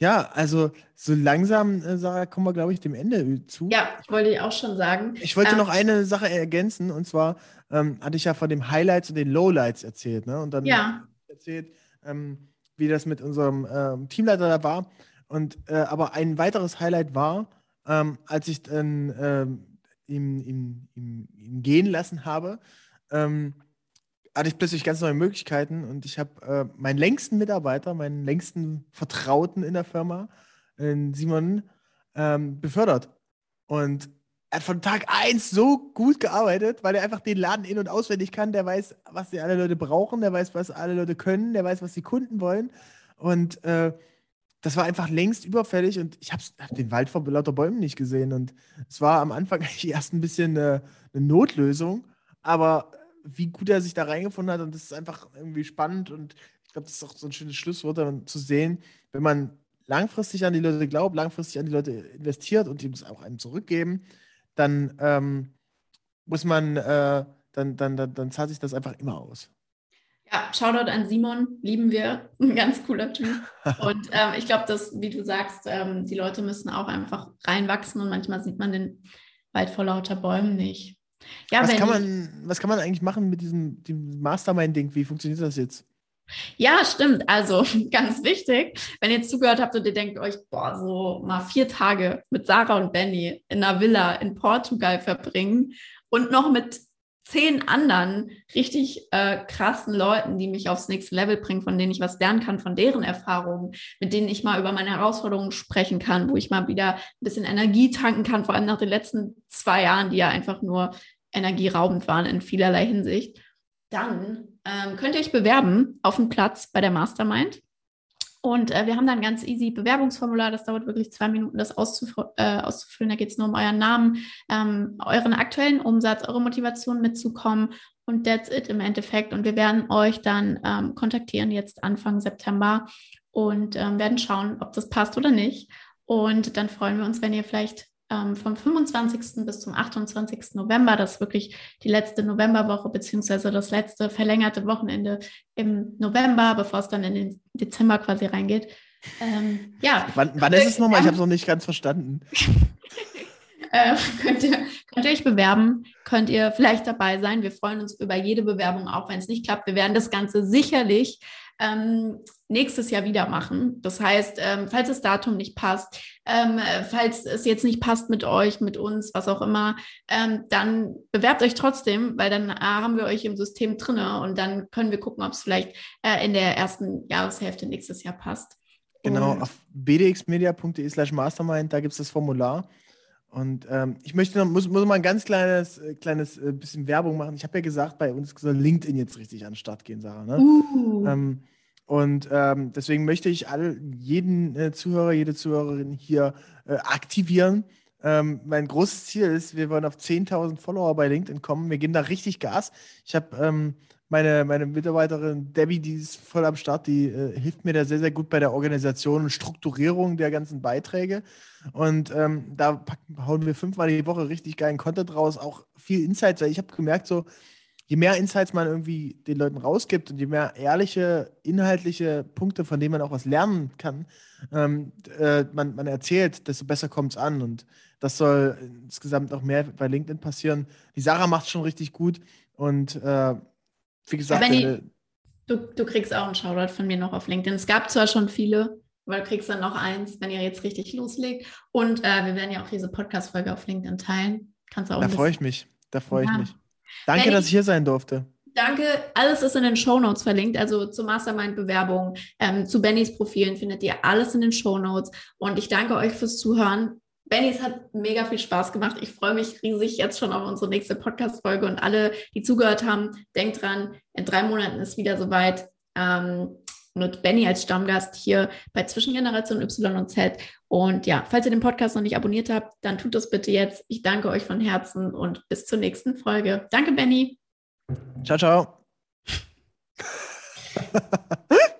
Ja, also so langsam, äh, Sarah, kommen wir, glaube ich, dem Ende zu. Ja, wollte ich auch schon sagen. Ich wollte ähm, noch eine Sache ergänzen und zwar ähm, hatte ich ja von den Highlights und den Lowlights erzählt. Ne? Und dann ja. erzählt, ähm, wie das mit unserem ähm, Teamleiter da war. Und äh, aber ein weiteres Highlight war, ähm, als ich dann ähm, ihn, ihn, ihn, ihn, gehen lassen habe, ähm, hatte ich plötzlich ganz neue Möglichkeiten und ich habe äh, meinen längsten Mitarbeiter, meinen längsten Vertrauten in der Firma, äh, Simon, ähm, befördert. Und er hat von Tag 1 so gut gearbeitet, weil er einfach den Laden in- und auswendig kann. Der weiß, was die alle Leute brauchen, der weiß, was alle Leute können, der weiß, was die Kunden wollen. Und äh, das war einfach längst überfällig und ich habe hab den Wald vor lauter Bäumen nicht gesehen. Und es war am Anfang eigentlich erst ein bisschen eine, eine, Notlösung, aber wie gut er sich da reingefunden hat und das ist einfach irgendwie spannend und ich glaube, das ist auch so ein schönes Schlusswort dann zu sehen, wenn man langfristig an die Leute glaubt, langfristig an die Leute investiert und ihm es auch einem zurückgeben, dann ähm, muss man, äh, dann, dann, dann, dann zahlt sich das einfach immer aus. Ja, Shoutout an Simon, lieben wir. Ein ganz cooler Typ. Und ähm, ich glaube, dass, wie du sagst, ähm, die Leute müssen auch einfach reinwachsen und manchmal sieht man den Wald vor lauter Bäumen nicht. Ja, was, kann man, was kann man eigentlich machen mit diesem, diesem Mastermind-Ding? Wie funktioniert das jetzt? Ja, stimmt. Also ganz wichtig, wenn ihr zugehört habt und ihr denkt euch, boah, so mal vier Tage mit Sarah und Benny in einer Villa in Portugal verbringen und noch mit zehn anderen richtig äh, krassen Leuten, die mich aufs nächste Level bringen, von denen ich was lernen kann, von deren Erfahrungen, mit denen ich mal über meine Herausforderungen sprechen kann, wo ich mal wieder ein bisschen Energie tanken kann, vor allem nach den letzten zwei Jahren, die ja einfach nur energieraubend waren in vielerlei Hinsicht. Dann ähm, könnt ihr euch bewerben auf einen Platz bei der Mastermind. Und äh, wir haben dann ein ganz easy Bewerbungsformular. Das dauert wirklich zwei Minuten, das auszuf äh, auszufüllen. Da geht es nur um euren Namen, ähm, euren aktuellen Umsatz, eure Motivation mitzukommen. Und that's it im Endeffekt. Und wir werden euch dann ähm, kontaktieren jetzt Anfang September und ähm, werden schauen, ob das passt oder nicht. Und dann freuen wir uns, wenn ihr vielleicht ähm, vom 25. bis zum 28. November, das ist wirklich die letzte Novemberwoche, beziehungsweise das letzte verlängerte Wochenende im November, bevor es dann in den Dezember quasi reingeht. Ähm, ja. Wann, wann ist es nochmal? Ich habe es noch nicht ganz verstanden. äh, könnt, ihr, könnt ihr euch bewerben, könnt ihr vielleicht dabei sein. Wir freuen uns über jede Bewerbung, auch wenn es nicht klappt. Wir werden das Ganze sicherlich ähm, nächstes Jahr wieder machen. Das heißt, ähm, falls das Datum nicht passt, ähm, falls es jetzt nicht passt mit euch, mit uns, was auch immer, ähm, dann bewerbt euch trotzdem, weil dann äh, haben wir euch im System drinne und dann können wir gucken, ob es vielleicht äh, in der ersten Jahreshälfte nächstes Jahr passt. Genau, und auf bdxmedia.de slash mastermind, da gibt es das Formular. Und ähm, ich möchte noch, muss, muss mal ein ganz kleines, äh, kleines äh, bisschen Werbung machen. Ich habe ja gesagt, bei uns soll LinkedIn jetzt richtig an den Start gehen, Sarah. Ne? Uh. Ähm, und ähm, deswegen möchte ich all, jeden äh, Zuhörer, jede Zuhörerin hier äh, aktivieren. Ähm, mein großes Ziel ist, wir wollen auf 10.000 Follower bei LinkedIn kommen. Wir geben da richtig Gas. Ich habe ähm, meine, meine Mitarbeiterin Debbie, die ist voll am Start, die äh, hilft mir da sehr, sehr gut bei der Organisation und Strukturierung der ganzen Beiträge. Und ähm, da packen, hauen wir fünfmal die Woche richtig geilen Content raus, auch viel Insights, weil ich habe gemerkt, so, je mehr Insights man irgendwie den Leuten rausgibt und je mehr ehrliche, inhaltliche Punkte, von denen man auch was lernen kann, ähm, äh, man, man erzählt, desto besser kommt es an. Und das soll insgesamt noch mehr bei LinkedIn passieren. Die Sarah macht es schon richtig gut und äh, wie gesagt, äh, du, du kriegst auch einen Shoutout von mir noch auf LinkedIn. Es gab zwar schon viele, aber du kriegst dann noch eins, wenn ihr jetzt richtig loslegt. Und äh, wir werden ja auch diese Podcast-Folge auf LinkedIn teilen. Kannst auch da freue ich mich. Da freue ja. ich mich. Danke, Benni, dass ich hier sein durfte. Danke. Alles ist in den Show Notes verlinkt. Also zur Mastermind-Bewerbung, ähm, zu Bennys Profilen findet ihr alles in den Show Notes. Und ich danke euch fürs Zuhören. Benny, es hat mega viel Spaß gemacht. Ich freue mich riesig jetzt schon auf unsere nächste Podcast-Folge und alle, die zugehört haben, denkt dran, in drei Monaten ist wieder soweit. Ähm, mit Benny als Stammgast hier bei Zwischengeneration Y und Z. Und ja, falls ihr den Podcast noch nicht abonniert habt, dann tut das bitte jetzt. Ich danke euch von Herzen und bis zur nächsten Folge. Danke, Benny. Ciao, ciao.